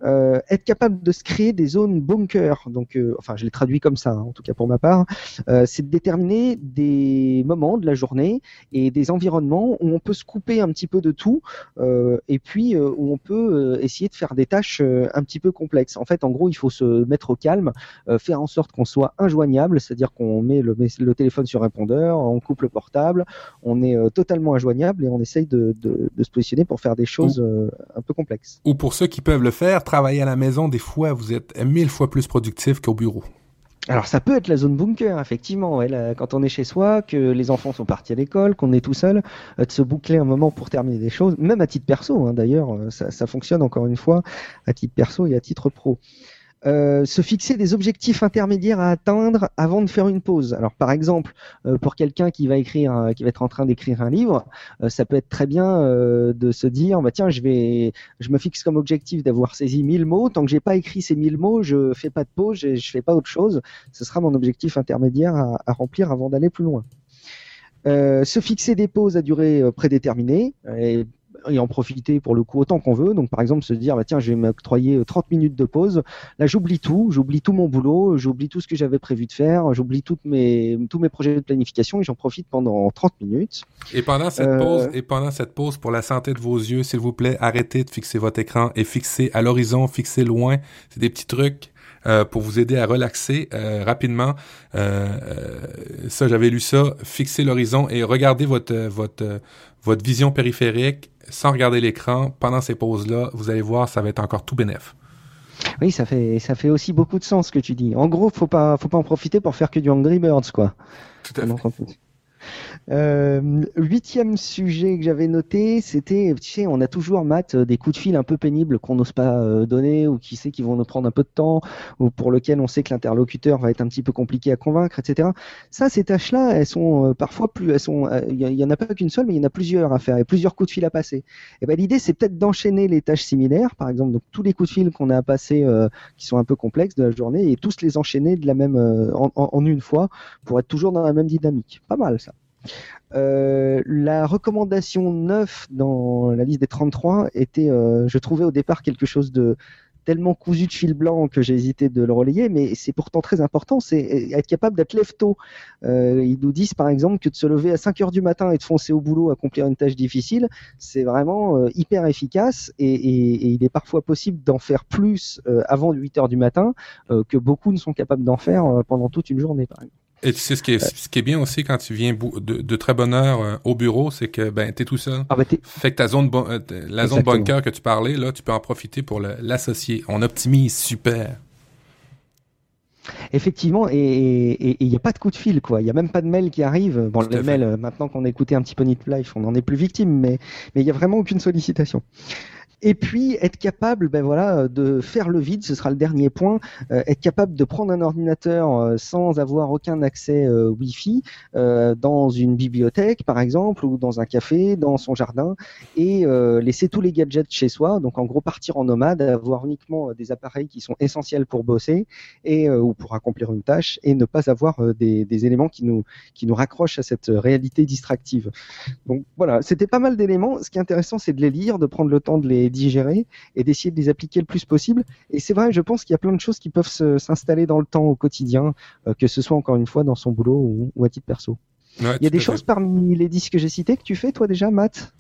Euh, être capable de se créer des zones bunker, donc euh, enfin je l'ai traduit comme ça, hein, en tout cas pour ma part, euh, c'est de déterminer des moments de la journée et des environnements où on peut se couper un petit peu de tout et puis où on peut essayer de faire des tâches un petit peu complexes. En fait, en gros, il faut se mettre au calme, faire en sorte qu'on soit injoignable, c'est-à-dire qu'on met le, le, téléphone sur répondeur, on coupe le portable, on est totalement injoignable et on essaye de, de, de, se positionner pour faire des choses un peu complexes. Ou pour ceux qui peuvent le faire, travailler à la maison, des fois, vous êtes mille fois plus productif qu'au bureau. Alors ça peut être la zone bunker, effectivement, quand on est chez soi, que les enfants sont partis à l'école, qu'on est tout seul, euh, de se boucler un moment pour terminer des choses, même à titre perso, hein, d'ailleurs, euh, ça, ça, fonctionne encore une fois à titre perso et à titre pro. Euh, se fixer des objectifs intermédiaires à atteindre avant de faire une pause. Alors par exemple, euh, pour quelqu'un qui va écrire, qui va être en train d'écrire un livre, euh, ça peut être très bien de se dire, bah tiens, je vais, je me fixe comme objectif d'avoir saisi 1000 mots. Tant que j'ai pas écrit ces 1000 mots, je fais pas de pause, je, je fais pas autre chose. Ce sera mon objectif intermédiaire à, à remplir avant d'aller plus loin. Euh, se fixer des pauses à durée prédéterminée. Et et en profiter pour le coup autant qu'on veut. Donc par exemple se dire bah tiens je vais m'octroyer 30 euh, minutes de pause. Là j'oublie tout, j'oublie tout mon boulot, j'oublie tout ce que j'avais prévu de faire, j'oublie toutes mes tous mes projets de planification et j'en profite pendant 30 minutes. Et pendant cette euh... pause et pendant cette pause pour la santé de vos yeux, s'il vous plaît, arrêtez de fixer votre écran et fixez à l'horizon, fixez loin. C'est des petits trucs euh, pour vous aider à relaxer euh, rapidement. ça, j'avais lu ça. Fixer l'horizon et regarder votre votre votre vision périphérique sans regarder l'écran pendant ces pauses-là. Vous allez voir, ça va être encore tout bénef. Oui, ça fait ça fait aussi beaucoup de sens ce que tu dis. En gros, faut pas faut pas en profiter pour faire que du Angry Birds, quoi. Tout à fait. Euh, huitième sujet que j'avais noté, c'était, tu sais, on a toujours, Matt, euh, des coups de fil un peu pénibles qu'on n'ose pas euh, donner ou qui sait qu'ils vont nous prendre un peu de temps ou pour lequel on sait que l'interlocuteur va être un petit peu compliqué à convaincre, etc. Ça, ces tâches-là, elles sont parfois plus, elles sont, il y, en a pas qu'une seule, mais il y en a plusieurs à faire et plusieurs coups de fil à passer. Et ben l'idée, c'est peut-être d'enchaîner les tâches similaires, par exemple, donc tous les coups de fil qu'on a à passer qui sont un peu complexes de la journée et tous les enchaîner de la même en une fois pour être toujours dans la même dynamique. Pas mal ça. Euh, la recommandation 9 dans la liste des 33 était, euh, je trouvais au départ quelque chose de tellement cousu de fil blanc que j'ai hésité de le relayer, mais c'est pourtant très important, c'est être capable d'être lève-tôt. Euh, ils nous disent par exemple que de se lever à 5 heures du matin et de foncer au boulot, accomplir une tâche difficile, c'est vraiment hyper efficace et, et, il est parfois possible d'en faire plus avant 8 heures du matin que beaucoup ne sont capables d'en faire pendant toute une journée par exemple. Et tu sais, ce qui est, ce qui est bien aussi quand tu viens de, de très bonne heure euh, au bureau, c'est que ben t'es tout seul. Ah, ben fait que ta zone, euh, la zone bunker que tu parlais, là, tu peux en profiter pour l'associer. On optimise super. Effectivement, et il n'y a pas de coup de fil, quoi. Il n'y a même pas de mail qui arrive. Bon, le mail, euh, maintenant qu'on a écouté un petit peu Nip Life, on n'en est plus victime, mais il n'y a vraiment aucune sollicitation. Et puis être capable, ben voilà, de faire le vide, ce sera le dernier point. Euh, être capable de prendre un ordinateur euh, sans avoir aucun accès euh, Wi-Fi dans une bibliothèque, par exemple, ou dans un café, dans son jardin, et laisser tous les gadgets chez soi. Donc en gros partir en nomade, avoir uniquement des appareils qui sont essentiels pour bosser et ou pour accomplir une tâche, et ne pas avoir des, des, éléments qui nous qui nous raccrochent à cette réalité distractive. Donc voilà, c'était pas mal d'éléments. Ce qui est intéressant, c'est de les lire, de prendre le temps de les digérer et d'essayer de les appliquer le plus possible. Et c'est vrai, je pense qu'il y a plein de choses qui peuvent s'installer dans le temps au quotidien, euh, que ce soit encore une fois dans son boulot ou, à titre perso. Il y a des choses parmi les disques que j'ai cités que tu fais toi déjà, Matt?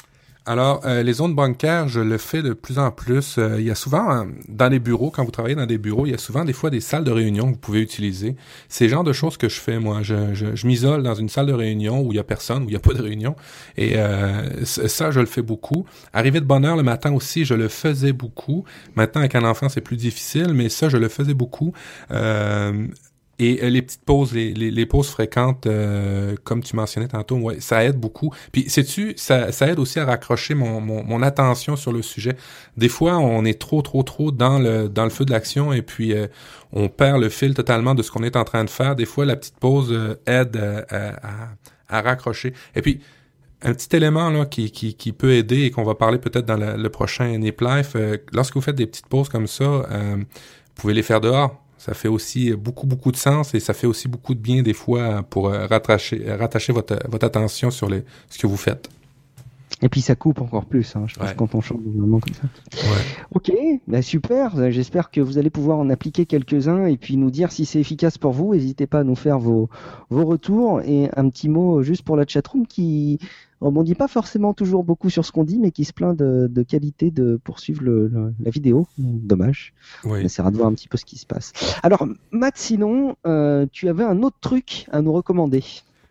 Alors, euh, les zones bancaires, je le fais de plus en plus. Euh, il y a souvent, euh, dans les bureaux, quand vous travaillez dans des bureaux, il y a souvent des fois des salles de réunion que vous pouvez utiliser. C'est le genre de choses que je fais, moi. Je, je, je m'isole dans une salle de réunion où il y a personne, où il n'y a pas de réunion. Et ça, je le fais beaucoup. Arriver de bonne heure le matin aussi, je le faisais beaucoup. Maintenant, avec un enfant, c'est plus difficile, mais ça, je le faisais beaucoup. Et euh, les petites pauses, les, les, pauses fréquentes, euh, comme tu mentionnais tantôt, ouais, ça aide beaucoup. Puis, sais-tu, ça, ça aide aussi à raccrocher mon, mon, mon, attention sur le sujet. Des fois, on est trop, trop, trop dans le, dans le feu de l'action et puis euh, on perd le fil totalement de ce qu'on est en train de faire. Des fois, la petite pause aide à, à, raccrocher. Et puis, un petit élément là qui, qui, qui peut aider et qu'on va parler peut-être dans le, prochain Nip Life, lorsque vous faites des petites pauses comme ça, vous pouvez les faire dehors ça fait aussi beaucoup, beaucoup de sens et ça fait aussi beaucoup de bien des fois pour euh, rattacher, rattacher votre, votre attention sur les, ce que vous faites. Et puis ça coupe encore plus, hein, je pense, quand on chante moment comme ça. Ouais. Ok, bah super. J'espère que vous allez pouvoir en appliquer quelques-uns et puis nous dire si c'est efficace pour vous. N'hésitez pas à nous faire vos, vos retours et un petit mot juste pour la chatroom qui on dit pas forcément toujours beaucoup sur ce qu'on dit, mais qui se plaint de, qualité de poursuivre la vidéo. Dommage. On essaiera de voir un petit peu ce qui se passe. Alors, Matt, sinon, euh, tu avais un autre truc à nous recommander.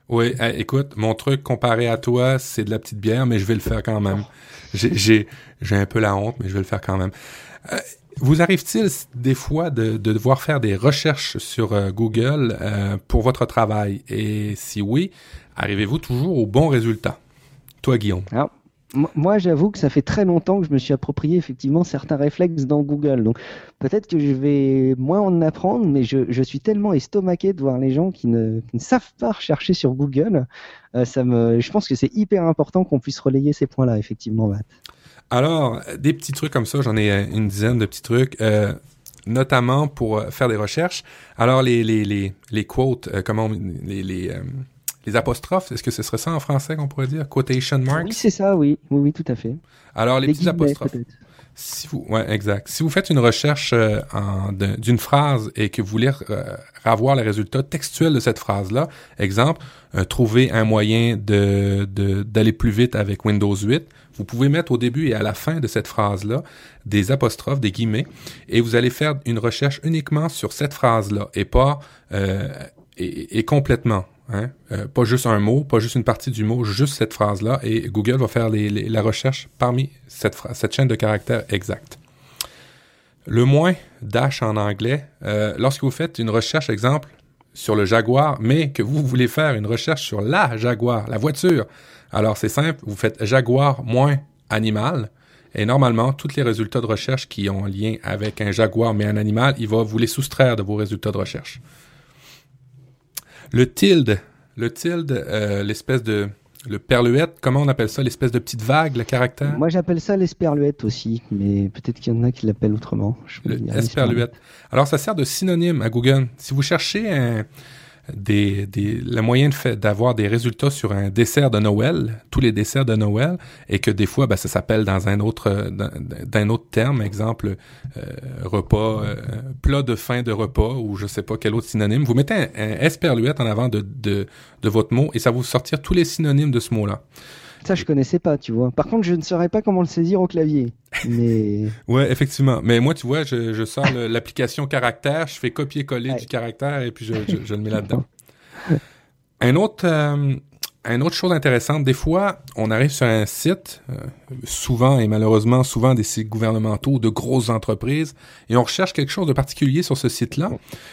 Oui, écoute, mon truc comparé à toi, c'est de la petite bière, mais je vais le faire quand même. J'ai un peu la honte, mais je vais le faire quand même. Euh, vous arrive-t-il des fois de, devoir faire des recherches sur euh, Google pour votre travail? Et si oui, arrivez-vous toujours au bon résultat? Toi, Guillaume. moi, j'avoue que ça fait très longtemps que je me suis approprié effectivement certains réflexes dans Google. Donc, peut-être que je vais moins en apprendre, mais je, suis tellement estomaqué de voir les gens qui ne, savent pas rechercher sur Google. Euh, ça me, je pense que c'est hyper important qu'on puisse relayer ces points-là, effectivement, Matt. Alors, des petits trucs comme ça, j'en ai euh, une dizaine de petits trucs. Euh, notamment pour faire des recherches. Alors les les les, les quotes, comment les les les apostrophes. Est-ce que ce serait ça en français qu'on pourrait dire? Quotation marks? Oui, c'est ça, oui. Oui, oui, tout à fait. Alors, les, Les apostrophes. Si vous, ouais, exact. Si vous faites une recherche euh, d'une phrase et que vous voulez euh, avoir les résultats textuels de cette phrase-là, exemple, euh, trouver un moyen de de- d'aller plus vite avec Windows 8, vous pouvez mettre au début et à la fin de cette phrase-là des apostrophes, des guillemets, et vous allez faire une recherche uniquement sur cette phrase-là et pas euh, et, et complètement. Hein? Euh, pas juste un mot, pas juste une partie du mot, juste cette phrase-là, et Google va faire la recherche parmi cette chaîne de caractères exacte. Le moins dash en anglais, euh, lorsque vous faites une recherche, exemple, sur le Jaguar, mais que vous voulez faire une recherche sur la Jaguar, la voiture, alors c'est simple, vous faites Jaguar moins animal, et normalement, tous les résultats de recherche qui ont un lien avec un Jaguar mais un animal, il va vous les soustraire de vos résultats de recherche. Le tilde, le tilde, euh, l'espèce de le perluette, comment on appelle ça, l'espèce de petite vague, le caractère? Moi, j'appelle ça l'esperluette aussi, mais peut-être qu'il y en a qui l'appellent autrement. Je Le peux dire esperluette. Alors, ça sert de synonyme à Google. Si vous cherchez un, des, des, le moyen d'avoir des résultats sur un dessert de Noël, tous les desserts de Noël, et que des fois, ben, ça s'appelle dans un autre, d'un autre terme, exemple, euh, repas, euh, plat de fin de repas, ou je sais pas quel autre synonyme. Vous mettez un, un esperluette en avant de, de, de votre mot, et ça va vous sortir tous les synonymes de ce mot-là. Ça, je connaissais pas, tu vois. Par contre, je ne saurais pas comment le saisir au clavier. Mais <laughs> Ouais, effectivement. Mais moi, tu vois, je, je sors l'application caractère, je fais copier-coller Ouais. du caractère et puis je, je, je le mets <laughs> là-dedans. Un autre, euh, une autre chose intéressante, des fois, on arrive sur un site, euh, souvent et malheureusement souvent des sites gouvernementaux de grosses entreprises, et on recherche quelque chose de particulier sur ce site-là.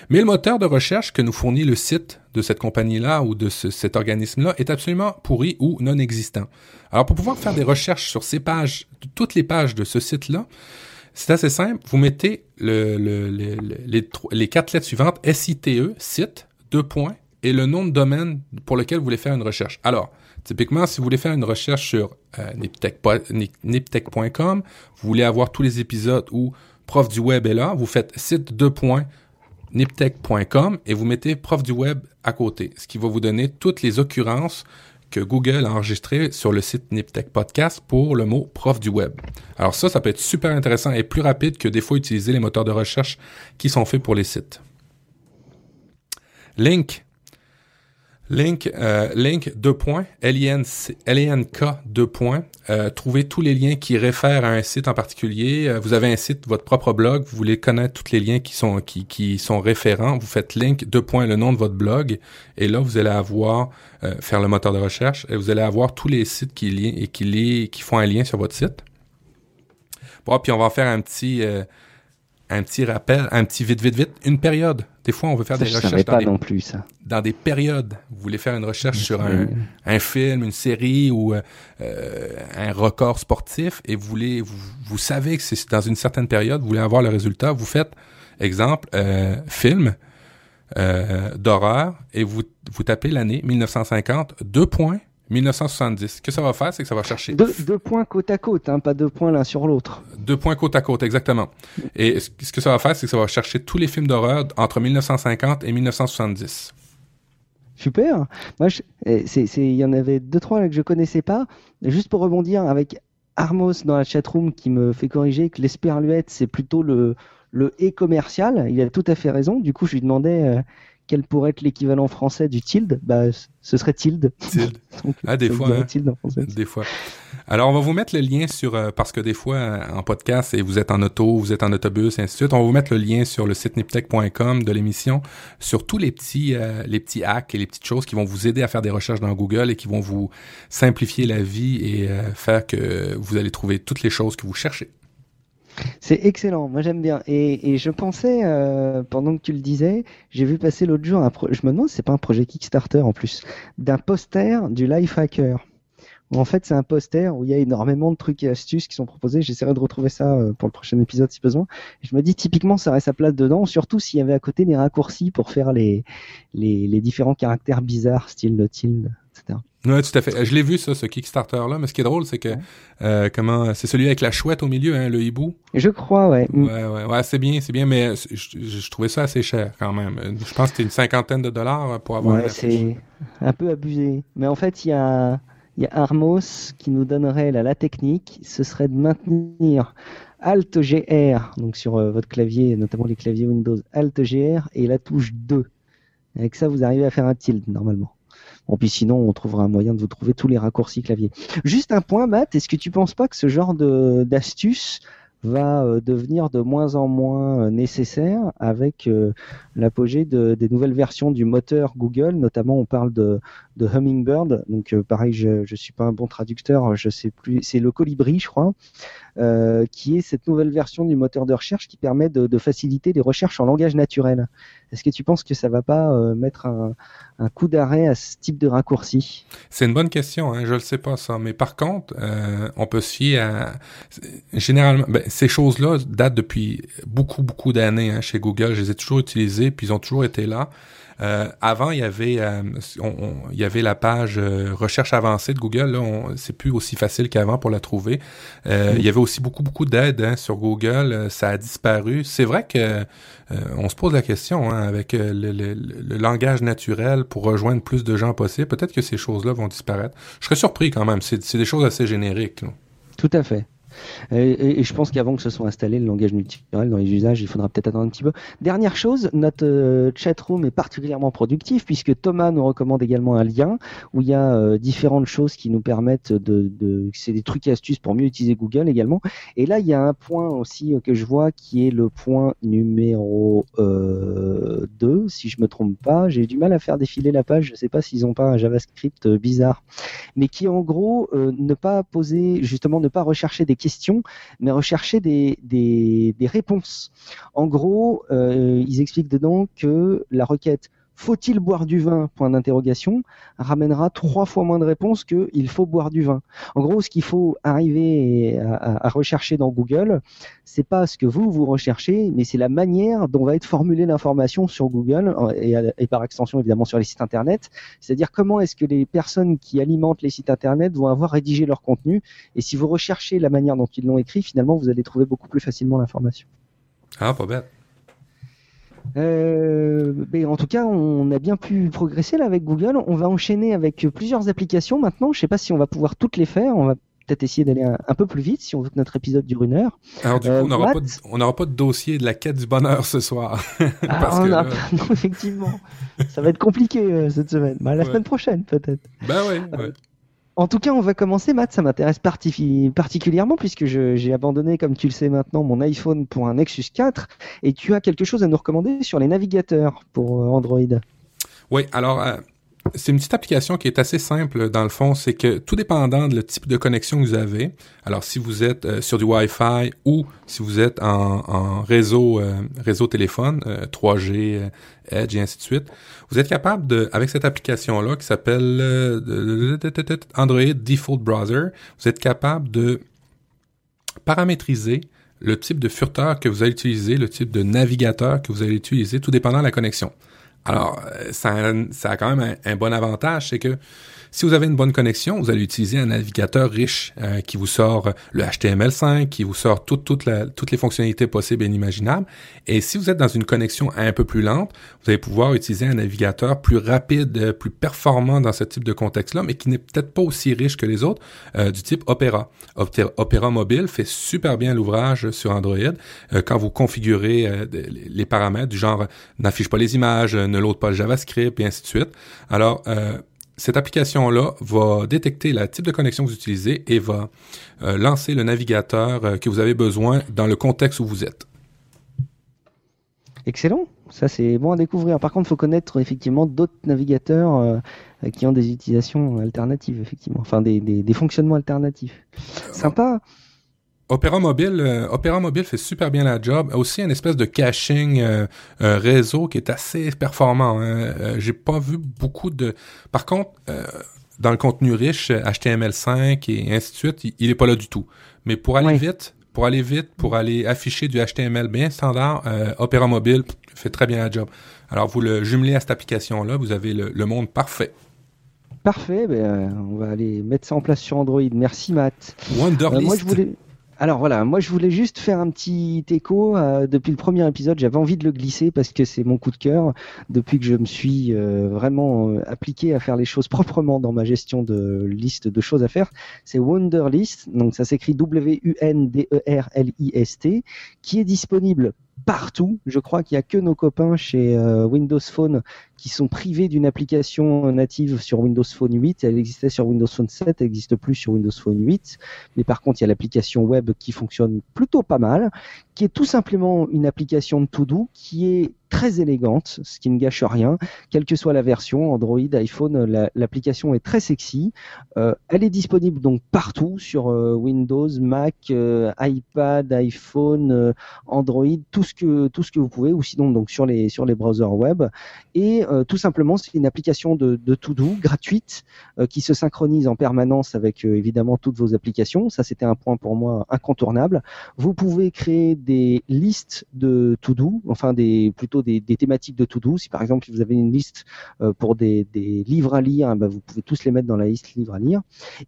Mais le moteur de recherche que nous fournit le site de cette compagnie-là ou de ce- cet organisme-là est absolument pourri ou non existant. Alors, pour pouvoir faire des recherches sur ces pages, toutes les pages de ce site-là, c'est assez simple. Vous mettez les quatre lettres suivantes, SITE, site, deux points, et le nom de domaine pour lequel vous voulez faire une recherche. Alors, typiquement, si vous voulez faire une recherche sur euh, niptech.com, vous voulez avoir tous les épisodes où prof du web est là, vous faites site deux points niptech.com et vous mettez prof du web à côté, ce qui va vous donner toutes les occurrences que Google a enregistrées sur le site Niptech Podcast pour le mot prof du web. Alors ça, ça peut être super intéressant et plus rapide que des fois utiliser les moteurs de recherche qui sont faits pour les sites. Link. Link, euh, link, deux points, deux points. Euh, trouvez tous les liens qui réfèrent à un site en particulier. Euh, vous avez un site, votre propre blog, vous voulez connaître tous les liens qui sont, qui, qui sont référents. Vous faites link, deux points, le nom de votre blog. Et là, vous allez avoir, euh, faire le moteur de recherche, et vous allez avoir tous les sites qui, lient, et qui, qui font un lien sur votre site. Bon, puis on va faire un petit, euh, un petit rappel, un petit vite, vite, vite, une période. Des fois, on veut faire ça, des je recherches dans pas des non plus, ça. dans des périodes. Vous voulez faire une recherche sur un, un film, une série ou euh, euh, un record sportif et vous voulez, vous, vous savez que c'est dans une certaine période, vous voulez avoir le résultat, vous faites, exemple, euh, film euh, d'horreur et vous, vous tapez l'année 1950, deux points, 1970. Ce que ça va faire, c'est que ça va chercher Deux, deux points côte à côte, hein, pas deux points l'un sur l'autre. Deux points côte à côte, exactement. Et ce ce que ça va faire, c'est que ça va chercher tous les films d'horreur entre 1950 et 1970. Super. Moi, eh, il y en avait deux trois là que je connaissais pas. Juste pour rebondir avec Armos dans la chatroom qui me fait corriger que l'esperluette c'est plutôt le le et commercial. Il a tout à fait raison. Du coup, je lui demandais euh, quel pourrait être l'équivalent français du tilde. Bah, ce serait tilde. Tilde. <laughs> Donc, Ah, des fois, hein. tilde en français. Des fois. Alors, on va vous mettre le lien sur, euh, parce que des fois, euh, en podcast, et vous êtes en auto, vous êtes en autobus, et ainsi de suite, on va vous mettre le lien sur le site niptech.com de l'émission, sur tous les petits, euh, les petits hacks et les petites choses qui vont vous aider à faire des recherches dans Google et qui vont vous simplifier la vie et euh, faire que vous allez trouver toutes les choses que vous cherchez. C'est excellent, moi j'aime bien. Et, je pensais, pendant que tu le disais, j'ai vu passer l'autre jour un pro- je me demande si c'est pas un projet Kickstarter en plus, d'un poster du Lifehacker. Où en fait c'est un poster où il y a énormément de trucs et astuces qui sont proposés. J'essaierai de retrouver ça euh, pour le prochain épisode si besoin. Et je me dis typiquement ça aurait sa place dedans, surtout s'il y avait à côté des raccourcis pour faire les, les, les différents caractères bizarres, style le tilde, etc. Oui, tout à fait. Je l'ai vu, ça, ce Kickstarter-là, mais ce qui est drôle, c'est que euh, comment c'est celui avec la chouette au milieu, hein, le hibou. Je crois, ouais. Mm. Ouais, ouais, ouais, c'est bien, c'est bien, mais je trouvais ça assez cher quand même. Je pense que c'était une cinquantaine de dollars pour avoir. Ouais, c'est un peu abusé. Mais en fait, il y a, il y a Armos qui nous donnerait la technique. Ce serait de maintenir Alt GR, donc sur euh, votre clavier, notamment les claviers Windows, Alt GR et la touche 2. Avec ça, vous arrivez à faire un tilt normalement. Bon, puis sinon, on trouvera un moyen de vous trouver tous les raccourcis clavier. Juste un point, Matt, est-ce que tu penses pas que ce genre d'astuce va euh, devenir de moins en moins euh, nécessaire avec euh, l'apogée de, des nouvelles versions du moteur Google, notamment on parle de, de Hummingbird, donc pareil, je je suis pas un bon traducteur, je sais plus, c'est le Colibri, je crois, euh, qui est cette nouvelle version du moteur de recherche qui permet de, de faciliter les recherches en langage naturel. Est-ce que tu penses que ça va pas euh, mettre un, un coup d'arrêt à ce type de raccourci? C'est une bonne question, hein, je le sais pas ça, mais par contre, euh, on peut se fier à généralement ben, ces choses-là datent depuis beaucoup beaucoup d'années hein, chez Google. Je les ai toujours utilisées, puis ils ont toujours été là. Euh, avant, il y avait, euh, on, on, il y avait la page euh, recherche avancée de Google. Là, c'est plus aussi facile qu'avant pour la trouver. Euh, Il y avait aussi beaucoup beaucoup d'aides hein, sur Google. Ça a disparu. C'est vrai que on se pose la question hein, avec le, le, le, langage naturel pour rejoindre plus de gens possible. Peut-être que ces choses-là vont disparaître. Je serais surpris quand même. C'est des choses assez génériques. Là. Tout à fait. Et, je pense qu'avant que ce soit installé, le langage multiculturel dans les usages, il faudra peut-être attendre un petit peu. Dernière chose, notre euh, chatroom est particulièrement productif puisque Thomas nous recommande également un lien où il y a euh, différentes choses qui nous permettent de, c'est des trucs et astuces pour mieux utiliser Google également. Et là, il y a un point aussi euh, que je vois qui est le point numéro 2, euh, si je me trompe pas. J'ai du mal à faire défiler la page. Je sais pas s'ils ont pas un JavaScript bizarre, mais qui en gros ne pas poser justement ne pas rechercher des questions, mais rechercher des, des, réponses. En gros, euh, ils expliquent dedans que la requête faut-il boire du vin? Point d'interrogation ramènera trois fois moins de réponses que il faut boire du vin. En gros, ce qu'il faut arriver à, rechercher dans Google, c'est pas ce que vous vous recherchez, mais c'est la manière dont va être formulée l'information sur Google et, et, par extension évidemment sur les sites internet. C'est-à-dire comment est-ce que les personnes qui alimentent les sites internet vont avoir rédigé leur contenu. Et si vous recherchez la manière dont ils l'ont écrit, finalement, vous allez trouver beaucoup plus facilement l'information. Ah, pas bête. Euh, mais en tout cas, on a bien pu progresser là avec Google. On va enchaîner avec plusieurs applications maintenant. Je ne sais pas si on va pouvoir toutes les faire. On va peut-être essayer d'aller un, un, peu plus vite si on veut que notre épisode dure une heure. Alors du coup, euh, on n'aura pas, pas, de dossier de la quête du bonheur ce soir. <laughs> ah, Parce que, a... non, effectivement, ça va être compliqué euh, cette semaine. Bah, la ouais. semaine prochaine peut-être. Ben ouais. ouais. En tout cas, on va commencer, Matt. Ça m'intéresse particulièrement puisque j'ai abandonné, comme tu le sais maintenant, mon iPhone pour un Nexus 4 et tu as quelque chose à nous recommander sur les navigateurs pour Android? Oui, alors euh, c'est une petite application qui est assez simple dans le fond. C'est que tout dépendant de le type de connexion que vous avez, alors si vous êtes euh, sur du Wi-Fi ou si vous êtes en, réseau euh, réseau téléphone, 3G, Edge et ainsi de suite, vous êtes capable de, avec cette application-là qui s'appelle euh, Android Default Browser, vous êtes capable de paramétriser le type de furteur que vous allez utiliser, le type de navigateur que vous allez utiliser, tout dépendant de la connexion. Alors, ça a, ça a quand même un bon avantage, c'est que si vous avez une bonne connexion, vous allez utiliser un navigateur riche euh, qui vous sort le HTML5, qui vous sort toutes les fonctionnalités possibles et inimaginables. Et si vous êtes dans une connexion un peu plus lente, vous allez pouvoir utiliser un navigateur plus rapide, euh, plus performant dans ce type de contexte-là, mais qui n'est peut-être pas aussi riche que les autres, euh, du type Opera. Opera Mobile fait super bien l'ouvrage sur Android euh, quand vous configurez euh, les paramètres du genre n'affiche pas les images, ne load pas le JavaScript et ainsi de suite. Alors, cette application-là va détecter le type de connexion que vous utilisez et va euh, lancer le navigateur euh, que vous avez besoin dans le contexte où vous êtes. Excellent, ça c'est bon à découvrir. Par contre, il faut connaître effectivement d'autres navigateurs euh, qui ont des utilisations alternatives, effectivement, enfin des, des, des fonctionnements alternatifs. Sympa. Opera Mobile, euh, Opera Mobile fait super bien la job. Aussi une espèce de caching euh, euh, réseau qui est assez performant. Hein. Euh, J'ai pas vu beaucoup de. Par contre, dans le contenu riche, HTML5 et ainsi de suite, il, il est pas là du tout. Mais pour aller oui. vite, pour aller vite, pour aller afficher du HTML bien standard, Opera Mobile fait très bien la job. Alors vous le jumelez à cette application là, vous avez le, le monde parfait. Parfait, ben, on va aller mettre ça en place sur Android. Merci Matt. Wonderlist. Moi je voulais. Alors voilà, moi je voulais juste faire un petit écho. euh, depuis le premier épisode, j'avais envie de le glisser parce que c'est mon coup de cœur. Depuis que je me suis euh, vraiment euh, appliqué à faire les choses <laughs> proprement dans ma gestion de liste de choses à faire, c'est Wonderlist. Donc ça s'écrit W-U-N-D-E-R-L-I-S-T, qui est disponible partout. Je crois qu'il y a que nos copains chez euh, Windows Phone qui sont privés d'une application native sur Windows Phone 8. Elle existait sur Windows Phone 7, elle n'existe plus sur Windows Phone 8. Mais par contre, il y a l'application web qui fonctionne plutôt pas mal, qui est tout simplement une application de to-do qui est très élégante, ce qui ne gâche rien, quelle que soit la version, Android, iPhone, la- l'application est très sexy. Euh, elle est disponible donc partout sur euh, Windows, Mac, euh, iPad, iPhone, Android, tout ce que tout ce que vous pouvez, ou sinon donc sur les sur les browsers web. Et tout simplement, c'est une application de, de to-do gratuite qui se synchronise en permanence avec évidemment toutes vos applications. Ça, c'était un point pour moi incontournable. Vous pouvez créer des listes de to-do, enfin des plutôt des, des thématiques de to-do. Si par exemple vous avez une liste euh, pour des, des livres à lire, eh ben, vous pouvez tous les mettre dans la liste livres à lire.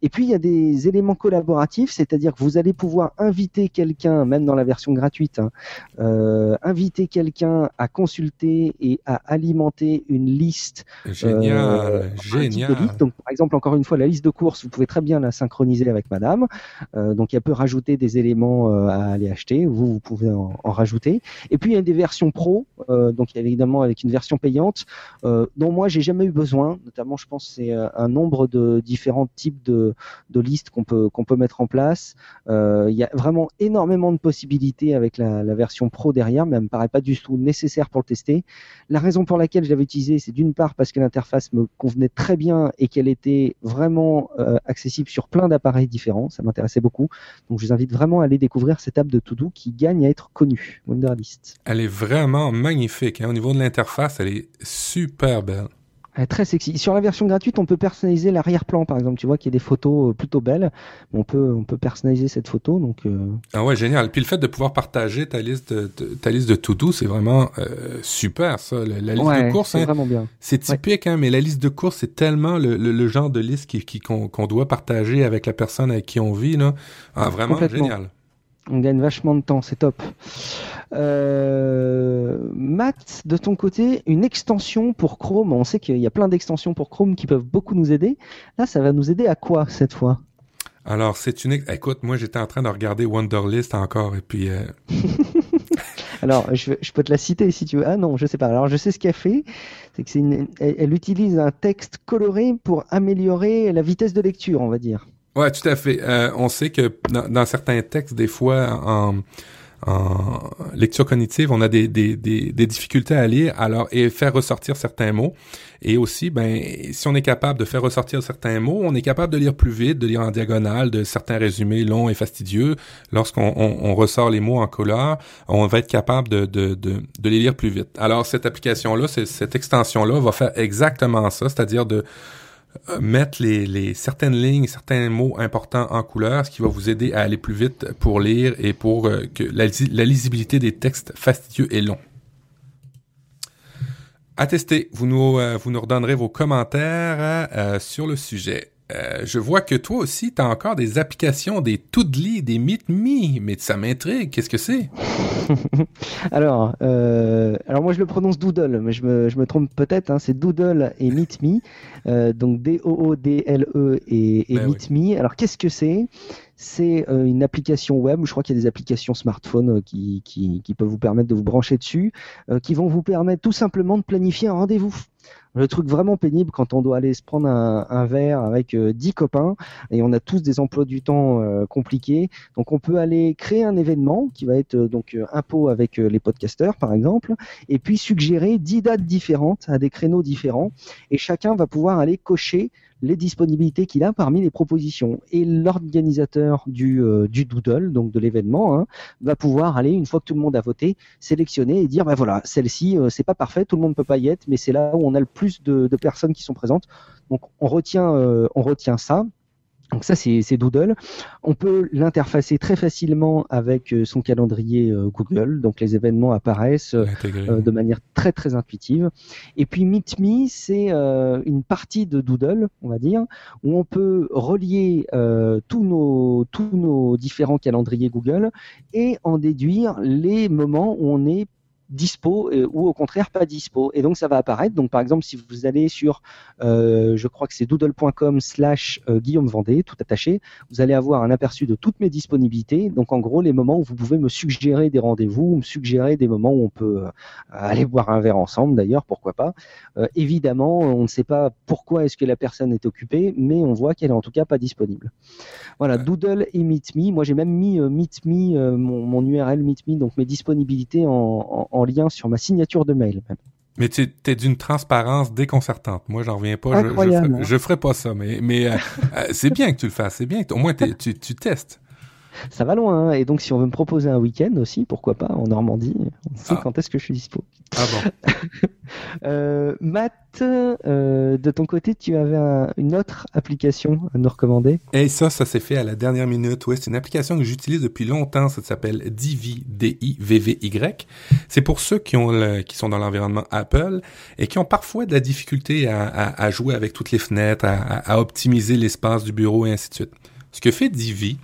Et puis il y a des éléments collaboratifs, c'est-à-dire que vous allez pouvoir inviter quelqu'un, même dans la version gratuite, hein, euh, inviter quelqu'un à consulter et à alimenter une liste Génial, euh, génial. Donc, par exemple, encore une fois, la liste de courses, vous pouvez très bien la synchroniser avec Madame. Euh, donc, elle peut rajouter des éléments euh, à aller acheter. Vous, vous pouvez en, en rajouter. Et puis, il y a des versions pro. Euh, donc, évidemment avec une version payante euh, dont moi, j'ai jamais eu besoin. Notamment, je pense, c'est euh, un nombre de différents types de, listes qu'on peut mettre en place. Euh, il y a vraiment énormément de possibilités avec la, version pro derrière, mais elle me paraît pas du tout nécessaire pour le tester. La raison pour laquelle je l'avais utilisé, c'est d'une part parce que l'interface me convenait très bien et qu'elle était vraiment euh, accessible sur plein d'appareils différents. Ça m'intéressait beaucoup. Donc je vous invite vraiment à aller découvrir cette app de To-Do qui gagne à être connue, Wonderlist. Elle est vraiment magnifique. Hein. Au niveau de l'interface, elle est super belle. Elle est très sexy. Sur la version gratuite, on peut personnaliser l'arrière-plan, par exemple. Tu vois qu'il y a des photos euh, plutôt belles. On peut, on peut personnaliser cette photo. Donc, euh, Ah ouais, génial. Puis le fait de pouvoir partager ta liste de, ta liste de to-do, c'est vraiment euh, super ça. La, la liste ouais, de courses, c'est hein, vraiment bien. c'est typique, hein, mais la liste de courses, c'est tellement le, le- le genre de liste qui, qui- qu'on, qu'on doit partager avec la personne avec qui on vit. Là. Ah, vraiment génial. On gagne vachement de temps, c'est top. Euh, Matt, de ton côté, une extension pour Chrome. On sait qu'il y a plein d'extensions pour Chrome qui peuvent beaucoup nous aider. Là, ça va nous aider à quoi cette fois? Alors, c'est une... Écoute, moi, j'étais en train de regarder Wonderlist encore, et puis... euh, <laughs> Alors, je, je peux te la citer si tu veux. Ah non, je sais pas. Alors, je sais ce qu'elle fait. C'est que c'est une, elle, elle utilise un texte coloré pour améliorer la vitesse de lecture, on va dire. Ouais, tout à fait. Euh, on sait que dans, certains textes, des fois, en, en lecture cognitive, on a des, des, des, difficultés à lire, alors et faire ressortir certains mots. Et aussi, ben, si on est capable de faire ressortir certains mots, on est capable de lire plus vite, de lire en diagonale, de certains résumés longs et fastidieux. Lorsqu'on on, on ressort les mots en couleur, on va être capable de, de, de, de les lire plus vite. Alors, cette application-là, c'est- cette extension-là va faire exactement ça, c'est-à-dire de mettre les, certaines lignes, certains mots importants en couleur, ce qui va vous aider à aller plus vite pour lire et pour euh, que la lisibilité des textes fastidieux et longs. À tester, vous nous, euh, vous nous redonnerez vos commentaires euh, sur le sujet. Euh, je vois que toi aussi, tu as encore des applications, des Toodly, des MeetMe, mais ça m'intrigue. Qu'est-ce que c'est? <laughs> Alors, euh, alors moi je le prononce Doodle, mais je me, je me trompe peut-être. Hein, c'est Doodle et Meet Me, euh, donc D-O-O-D-L-E et, et Ben Meet Me. Alors qu'est-ce que c'est? C'est euh, une application web. Je crois qu'il y a des applications smartphone euh, qui, peuvent vous permettre de vous brancher dessus, euh, qui vont vous permettre tout simplement de planifier un rendez-vous. Le truc vraiment pénible quand on doit aller se prendre un, un verre avec euh, 10 copains et on a tous des emplois du temps compliqués. Donc on peut aller créer un événement qui va être donc euh, impôt avec les podcasteurs par exemple, et puis suggérer 10 dates différentes à des créneaux différents, et chacun va pouvoir aller cocher les disponibilités qu'il a parmi les propositions. Et l'organisateur du, euh, du doodle, donc de l'événement, hein, va pouvoir aller, une fois que tout le monde a voté, sélectionner et dire, ben voilà, celle-ci, euh, c'est pas parfait, tout le monde ne peut pas y être, mais c'est là où on a le plus de, de personnes qui sont présentes. Donc on retient, euh, on retient ça. Donc ça, c'est Doodle. On peut l'interfacer très facilement avec euh, son calendrier euh, Google. Donc les événements apparaissent euh, de manière très très intuitive. Et puis MeetMe, c'est une partie de Doodle, on va dire, où on peut relier tous nos tous nos différents calendriers Google et en déduire les moments où on est dispo euh, ou au contraire pas dispo. Et donc ça va apparaître. Donc par exemple, si vous allez sur, euh, je crois que c'est doodle.com slash euh, Guillaume Vendée, tout attaché, vous allez avoir un aperçu de toutes mes disponibilités. Donc en gros, les moments où vous pouvez me suggérer des rendez-vous, me suggérer des moments où on peut aller boire un verre ensemble d'ailleurs, pourquoi pas. évidemment, on ne sait pas pourquoi est-ce que la personne est occupée, mais on voit qu'elle est en tout cas pas disponible. Voilà, Doodle et MeetMe. Moi j'ai même mis MeetMe, mon, mon, URL MeetMe, donc mes disponibilités en en lien sur ma signature de mail. Mais tu es d'une transparence déconcertante. Moi, j'en reviens pas. Je, je, ferai pas ça, mais, mais euh, euh, c'est bien que tu le fasses. C'est bien. Au moins, tu, tu testes ça va loin. Hein. Et donc, si on veut me proposer un week-end aussi, pourquoi pas, en Normandie, on sait ah. quand est-ce que je suis dispo. Ah bon. <laughs> euh, Matt, euh, de ton côté, tu avais une autre application à nous recommander? Et ça, ça s'est fait à la dernière minute. Oui, c'est une application que j'utilise depuis longtemps. Ça s'appelle Divi, D-I-V-V-Y. C'est pour ceux qui, ont qui sont dans l'environnement Apple et qui ont parfois de la difficulté à, à, à jouer avec toutes les fenêtres, à, à optimiser l'espace du bureau et ainsi de suite. Ce que fait Divi,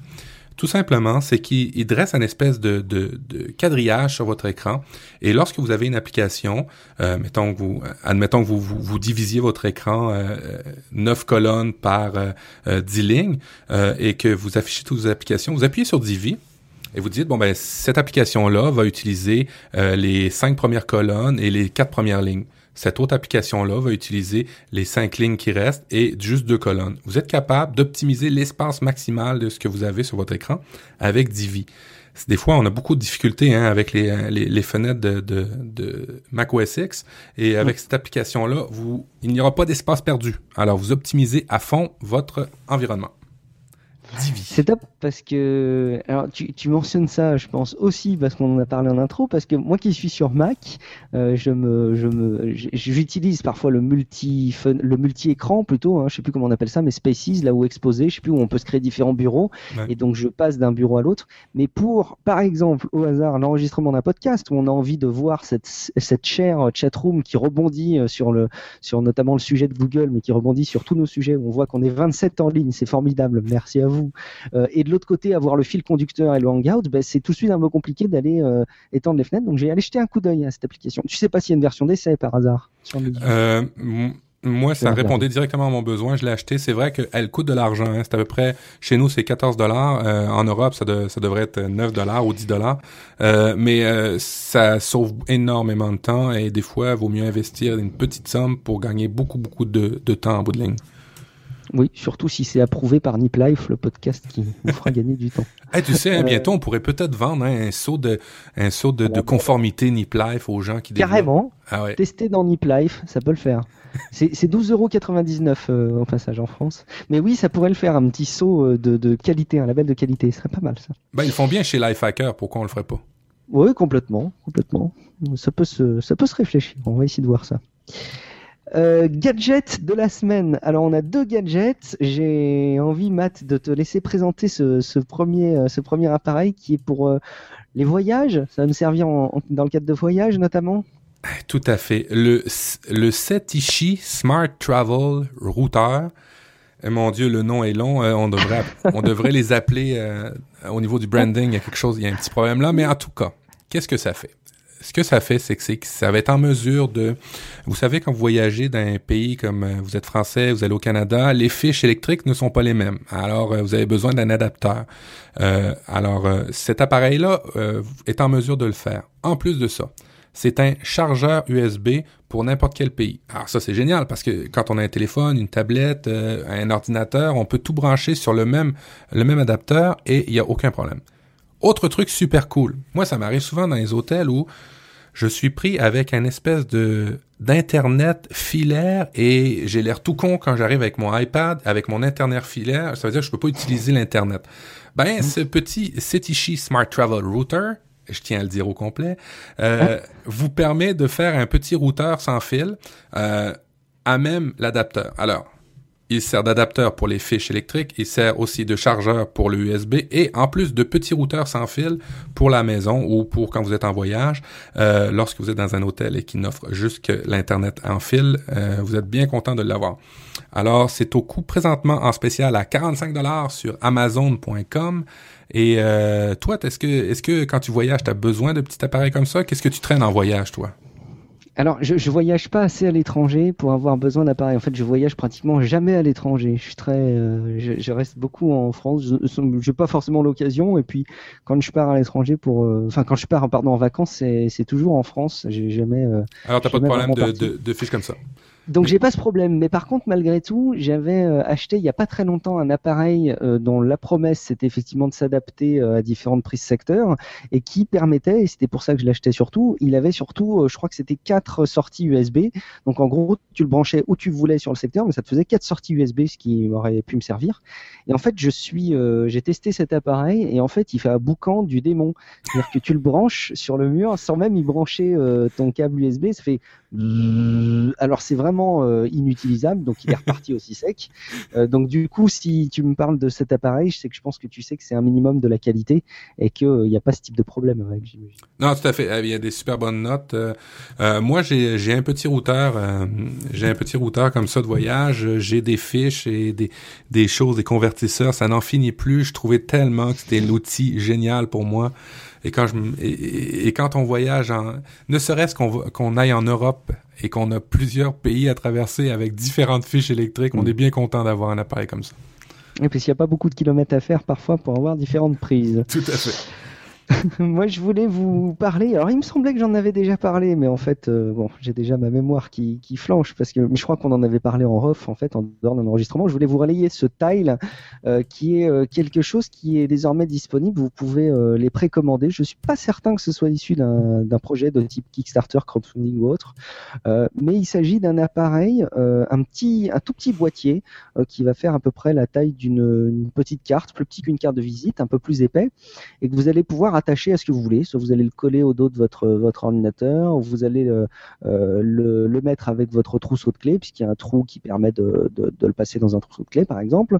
tout simplement, c'est qu'il dresse un espèce de, de, quadrillage sur votre écran. Et lorsque vous avez une application, euh, mettons que vous, admettons que vous, vous, divisiez votre écran euh, 9 colonnes par euh, 10 euh, lignes euh, et que vous affichez toutes vos applications, vous appuyez sur Divi et vous dites bon ben cette application là va utiliser les cinq premières colonnes et les quatre premières lignes cette autre application-là va utiliser les cinq lignes qui restent et juste deux colonnes. Vous êtes capable d'optimiser l'espace maximal de ce que vous avez sur votre écran avec Divi. Des fois, on a beaucoup de difficultés hein, avec les, les, fenêtres de, de, de, Mac OS X. Et avec cette application-là, vous, il n'y aura pas d'espace perdu. Alors, vous optimisez à fond votre environnement. C'est top parce que alors tu, tu, mentionnes ça, je pense aussi parce qu'on en a parlé en intro, parce que moi qui suis sur Mac, euh, je me, je me, j'utilise parfois le multi, le multi écran plutôt, hein, je sais plus comment on appelle ça, mais Spaces là où exposé, je sais plus où on peut se créer différents bureaux et donc je passe d'un bureau à l'autre. Mais pour, par exemple, au hasard, l'enregistrement d'un podcast où on a envie de voir cette cette chère chatroom qui rebondit euh, sur le, sur notamment le sujet de Google, mais qui rebondit sur tous nos sujets, où on voit qu'on est 27 en ligne, c'est formidable, merci à vous. Euh, et de l'autre côté, avoir le fil conducteur et le Hangout, ben, c'est tout de suite un peu compliqué d'aller euh, étendre les fenêtres. Donc j'ai allé jeter un coup d'œil à cette application. Tu sais pas s'il y a une version d'essai par hasard euh, moi, ça répondait directement à mon besoin. Je l'ai acheté. C'est vrai qu'elle coûte de l'argent. Hein. C'est à peu près, chez nous, c'est 14 dollars. en Europe, ça, ça, devrait être 9 dollars ou 10 dollars. mais ça sauve énormément de temps et des fois, il vaut mieux investir une petite somme pour gagner beaucoup, beaucoup de, de temps en bout de ligne. Oui, surtout si c'est approuvé par Nip Life, le podcast qui vous fera <laughs> gagner du temps. tu sais, hein, bientôt, on pourrait peut-être vendre hein, un saut de, un saut de, de conformité Nip Life aux gens qui Carrément. Ah ouais. Tester dans Nip Life, ça peut le faire. C'est 12,99€ euh, en passage en France. Mais oui, ça pourrait le faire, un petit saut euh, de, de qualité, un label de qualité. Ce serait pas mal, ça. Ben, ils font bien chez Lifehacker. Pourquoi on le ferait pas? Oui, complètement. Complètement. Ça peut se, ça peut se réfléchir. On va essayer de voir ça. Euh, gadget de la semaine. Alors on a deux gadgets. J'ai envie, Matt, de te laisser présenter ce, premier, euh, premier appareil qui est pour euh, les voyages. Ça va nous servir dans le cadre de voyages notamment. Tout à fait. Le, le Setishi Smart Travel Router. Mon Dieu, le nom est long. on devrait, <laughs> on devrait les appeler au niveau du branding. Il y a quelque chose, il y a un petit problème là. Mais en tout cas, qu'est-ce que ça fait? Ce que ça fait, c'est que, ça va être en mesure de... Vous savez, quand vous voyagez dans un pays comme euh, vous êtes français, vous allez au Canada, les fiches électriques ne sont pas les mêmes. Alors, euh, vous avez besoin d'un adapteur. Euh, alors, cet appareil-là est en mesure de le faire. En plus de ça, c'est un chargeur USB pour n'importe quel pays. Alors ça c'est génial parce que quand on a un téléphone, une tablette, un ordinateur, on peut tout brancher sur le même le même adapteur et il n'y a aucun problème. Autre truc super cool. Moi, ça m'arrive souvent dans les hôtels où je suis pris avec un espèce de d'internet filaire et j'ai l'air tout con quand j'arrive avec mon iPad, avec mon internet filaire. Ça veut dire que je peux pas utiliser l'internet. Ben, mmh. ce petit Cetishi Smart Travel Router, je tiens à le dire au complet, euh, hein? vous permet de faire un petit routeur sans fil euh, à même l'adapteur. Alors, Il sert d'adapteur pour les fiches électriques, il sert aussi de chargeur pour le USB et en plus de petits routeurs sans fil pour la maison ou pour quand vous êtes en voyage, euh, lorsque vous êtes dans un hôtel et qui n'offre juste que l'Internet en fil, euh, vous êtes bien content de l'avoir. Alors, c'est au coût présentement en spécial à 45 dollars sur amazon.com. Et euh, toi, est-ce que, est-ce que quand tu voyages, tu as besoin de petits appareils comme ça? Qu'est-ce que tu traînes en voyage, toi? Alors, je, je voyage pas assez à l'étranger pour avoir besoin d'appareils. En fait, je voyage pratiquement jamais à l'étranger. Je suis très, euh, je, je, reste beaucoup en France. Je n'ai pas forcément l'occasion. Et puis, quand je pars à l'étranger pour, euh, enfin, quand je pars, pardon, en vacances, c'est toujours en France. J'ai jamais. Euh, Alors, t'as pas de problème de, de, de fiches comme ça. Donc j'ai pas ce problème, mais par contre malgré tout, j'avais euh, acheté il y a pas très longtemps un appareil euh, dont la promesse c'était effectivement de s'adapter euh, à différentes prises secteurs et qui permettait, et c'était pour ça que je l'achetais surtout, il avait surtout, je crois que c'était quatre sorties USB. Donc en gros, tu le branchais où tu voulais sur le secteur, mais ça te faisait quatre sorties USB, ce qui aurait pu me servir. Et en fait, je suis, j'ai testé cet appareil et en fait, il fait un boucan du démon, c'est-à-dire que tu le branches sur le mur sans même y brancher ton câble USB, ça fait alors c'est vraiment euh, inutilisable, donc il est reparti aussi sec. <laughs> Euh, donc du coup, si tu me parles de cet appareil, je sais que je pense que tu sais que c'est un minimum de la qualité et qu'il n'y a pas ce type de problème avec. Non, tout à fait. Il y a des super bonnes notes. Euh, moi, j'ai j'ai un petit routeur, j'ai un petit routeur comme ça de voyage. J'ai des fiches et des des choses, des convertisseurs. Ça n'en finit plus. Je trouvais tellement que c'était l'outil génial pour moi. Et quand je et, et quand on voyage, en, ne serait-ce qu'on qu'on aille en Europe et qu'on a plusieurs pays à traverser avec différentes fiches électriques, on est bien content d'avoir un appareil comme ça. Et puis s'il n'y a pas beaucoup de kilomètres à faire parfois pour avoir différentes prises. Tout à fait. <laughs> Moi, je voulais vous parler. Alors, il me semblait que j'en avais déjà parlé, mais en fait, euh, bon, j'ai déjà ma mémoire qui, qui flanche parce que je crois qu'on en avait parlé en off, en fait, en dehors d'un enregistrement. Je voulais vous relayer ce tile euh, qui est euh, quelque chose qui est désormais disponible. Vous pouvez les précommander. Je suis pas certain que ce soit issu d'un projet de type Kickstarter, crowdfunding ou autre, mais il s'agit d'un appareil, un petit, un tout petit boîtier qui va faire à peu près la taille d'une petite carte, plus petit qu'une carte de visite, un peu plus épais, et que vous allez pouvoir attaché à ce que vous voulez. Soit vous allez le coller au dos de votre, votre ordinateur, ou vous allez le, euh, mettre avec votre trousseau de clés, puisqu'il y a un trou qui permet de, de, le passer dans un trousseau de clés, par exemple.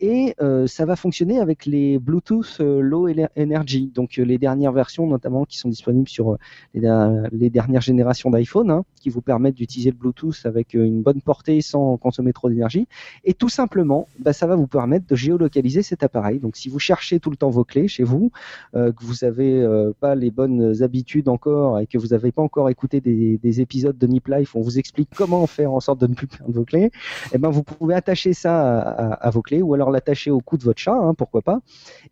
Et euh, ça va fonctionner avec les Bluetooth euh, Low Energy, donc les dernières versions notamment qui sont disponibles sur les, dernières générations d'iPhone, hein, qui vous permettent d'utiliser le Bluetooth avec une bonne portée sans consommer trop d'énergie. Et tout simplement, bah, ça va vous permettre de géolocaliser cet appareil. Donc si vous cherchez tout le temps vos clés chez vous, que vous n'avez euh, pas les bonnes habitudes encore et que vous n'avez pas encore écouté des, des, épisodes de Nip Life, on vous explique comment faire en sorte de ne plus perdre vos clés, eh ben vous pouvez attacher ça à, vos clés ou alors l'attacher au cou de votre chat, hein, pourquoi pas,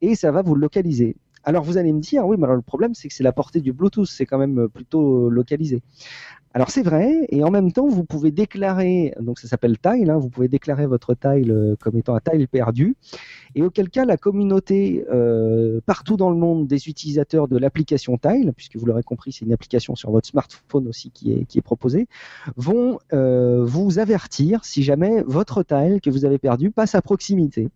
et ça va vous localiser. Alors vous allez me dire, oui, mais alors le problème c'est que c'est la portée du Bluetooth, c'est quand même plutôt localisé. Alors c'est vrai, et en même temps, vous pouvez déclarer, donc ça s'appelle tile, hein, vous pouvez déclarer votre tile euh, comme étant un tile perdu, et auquel cas la communauté euh, partout dans le monde des utilisateurs de l'application tile, puisque vous l'aurez compris, c'est une application sur votre smartphone aussi qui est, qui est proposée, vont euh, vous avertir si jamais votre tile que vous avez perdu passe à proximité.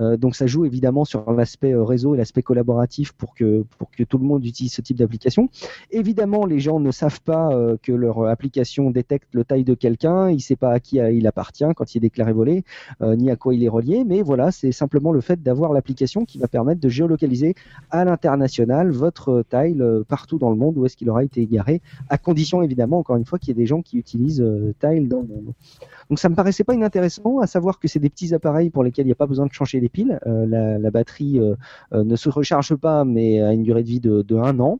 Euh, donc ça joue évidemment sur l'aspect euh, réseau et l'aspect collaboratif pour que, pour que tout le monde utilise ce type d'application. Évidemment, les gens ne savent pas euh, que leur application détecte le taille de quelqu'un, il ne sait pas à qui il appartient quand il est déclaré volé, ni à quoi il est relié, mais voilà, c'est simplement le fait d'avoir l'application qui va permettre de géolocaliser à l'international votre tile partout dans le monde où est-ce qu'il aura été égaré, à condition évidemment, encore une fois, qu'il y ait des gens qui utilisent tile dans le monde. Donc ça me paraissait pas inintéressant, à savoir que c'est des petits appareils pour lesquels il n'y a pas besoin de changer les piles. Euh, la, batterie euh, ne se recharge pas, mais a une durée de vie de, un an.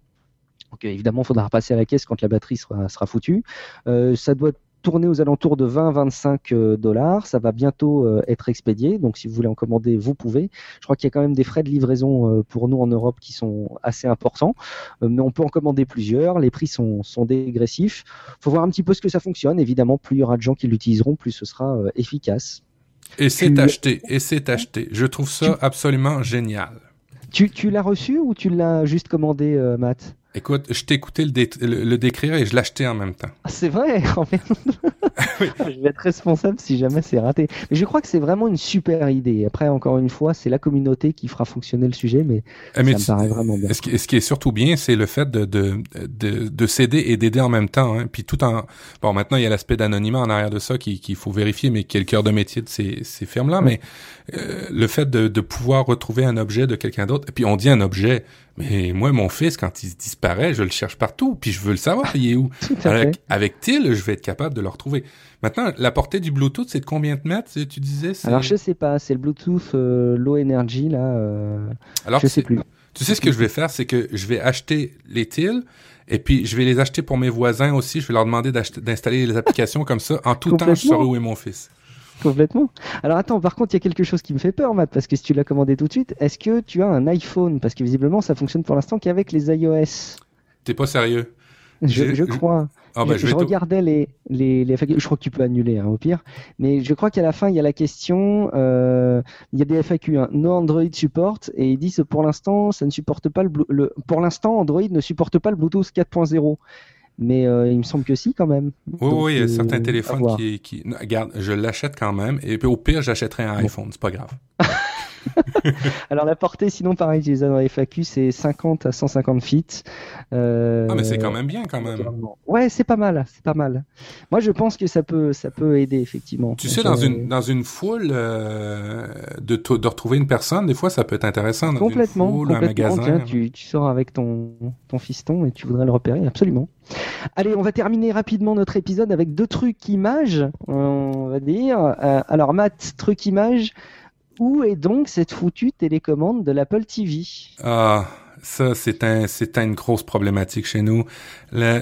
Évidemment, il faudra repasser à la caisse quand la batterie sera, foutue. Euh, ça doit tourner aux alentours de 20-25 dollars. Ça va bientôt euh, être expédié. Donc, si vous voulez en commander, vous pouvez. Je crois qu'il y a quand même des frais de livraison euh, pour nous en Europe qui sont assez importants. Euh, mais on peut en commander plusieurs. Les prix sont, sont dégressifs. faut voir un petit peu ce que ça fonctionne. Évidemment, plus il y aura de gens qui l'utiliseront, plus ce sera efficace. Et c'est acheté. Et c'est acheté. Je trouve ça absolument génial. Tu, tu l'as reçu ou tu l'as juste commandé, Matt? Écoute, je t'ai écouté le, dé- le- le décrire et je l'achetais en même temps. Ah, c'est vrai, <laughs> en fait. <laughs> je vais être responsable si jamais c'est raté. Mais je crois que c'est vraiment une super idée. Après, encore une fois, c'est la communauté qui fera fonctionner le sujet, mais, mais ça tu- me paraît vraiment bien. Ce qui, ce qui est surtout bien, c'est le fait de, de, de, de s'aider et d'aider en même temps. Hein. Puis tout en... Bon, maintenant, il y a l'aspect d'anonymat en arrière de ça qui- qu'il faut vérifier, mais qui est le cœur de métier de ces, ces firmes-là. Mais euh, le fait de, de pouvoir retrouver un objet de quelqu'un d'autre, et puis on dit un objet, mais moi, mon fils, quand il disparaît, je le cherche partout, puis je veux le savoir, il est où. <laughs> Avec, avec TIL, je vais être capable de le retrouver. Maintenant, la portée du Bluetooth, c'est de combien de mètres, tu disais? Alors, je sais pas, c'est le Bluetooth euh, Low Energy, là. euh, Alors, je sais plus. Tu sais ce que je vais faire, c'est que je vais acheter les TIL et puis je vais les acheter pour mes voisins aussi. Je vais leur demander d'installer les applications comme ça. En tout temps, je saurai où est mon fils. Complètement. Alors attends, par contre, il y a quelque chose qui me fait peur, Matt, parce que si tu l'as commandé tout de suite, est-ce que tu as un iPhone? Parce que visiblement, ça fonctionne pour l'instant qu'avec les iOS. T'es pas sérieux? Je, crois. Ah ben, je, regardais les, les, les FAQ. Je crois que tu peux annuler, hein, au pire. Mais je crois qu'à la fin, il y a la question. euh, il y a des FAQ. Hein, no Android support. Et ils disent pour l'instant, ça ne supporte pas le. Pour l'instant, Android ne supporte pas le Bluetooth 4.0. Mais euh, il me semble que si, quand même. Oui, Donc, oui, il y a certains téléphones qui, qui... Non, regarde, je l'achète quand même. Et puis au pire, j'achèterai un Bon. iPhone. C'est pas grave. <laughs> <laughs> Alors la portée, sinon pareil, je les ai dans les FAQ, c'est 50 à 150 feet. Euh, Ah, mais c'est quand même bien, quand même. Ouais, c'est pas mal, c'est pas mal. Moi, je pense que ça peut, ça peut aider effectivement. Tu Donc, sais, dans euh, une dans une foule euh, de de retrouver une personne, des fois, ça peut être intéressant dans complètement, une foule, un complètement. magasin. Tiens, tu, tu sors avec ton, ton fiston et tu voudrais le repérer, absolument. Allez, on va terminer rapidement notre épisode avec deux trucs images, on va dire. Euh, alors, Matt, truc image. Où est donc cette foutue télécommande de l'Apple TV Ah, ça c'est un c'est une grosse problématique chez nous.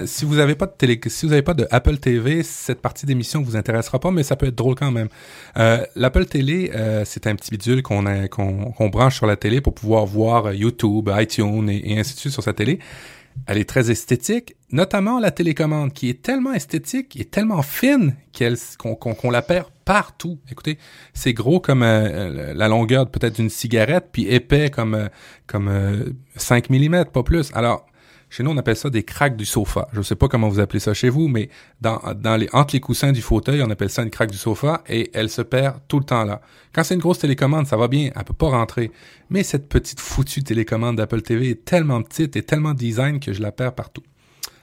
Si vous avez pas de télé, si vous avez pas de Apple TV, cette partie d'émission vous intéressera pas, mais ça peut être drôle quand même. Euh, L'Apple Télé, euh, c'est un petit bidule qu'on qu'on qu'on branche sur la télé pour pouvoir voir euh, YouTube, iTunes et ainsi de suite sur sa télé. Elle est très esthétique, notamment la télécommande qui est tellement esthétique et tellement fine qu'elle qu'on qu'on qu'on la perd partout. Écoutez, c'est gros comme euh, la longueur peut-être d'une cigarette, puis épais comme euh, comme euh, 5 mm, pas plus. Alors, chez nous, on appelle ça des craques du sofa. Je sais pas comment vous appelez ça chez vous, mais dans, dans les, entre les coussins du fauteuil, on appelle ça une craque du sofa et elle se perd tout le temps là. Quand c'est une grosse télécommande, ça va bien, elle peut pas rentrer. Mais cette petite foutue télécommande d'Apple TV est tellement petite et tellement design que je la perds partout.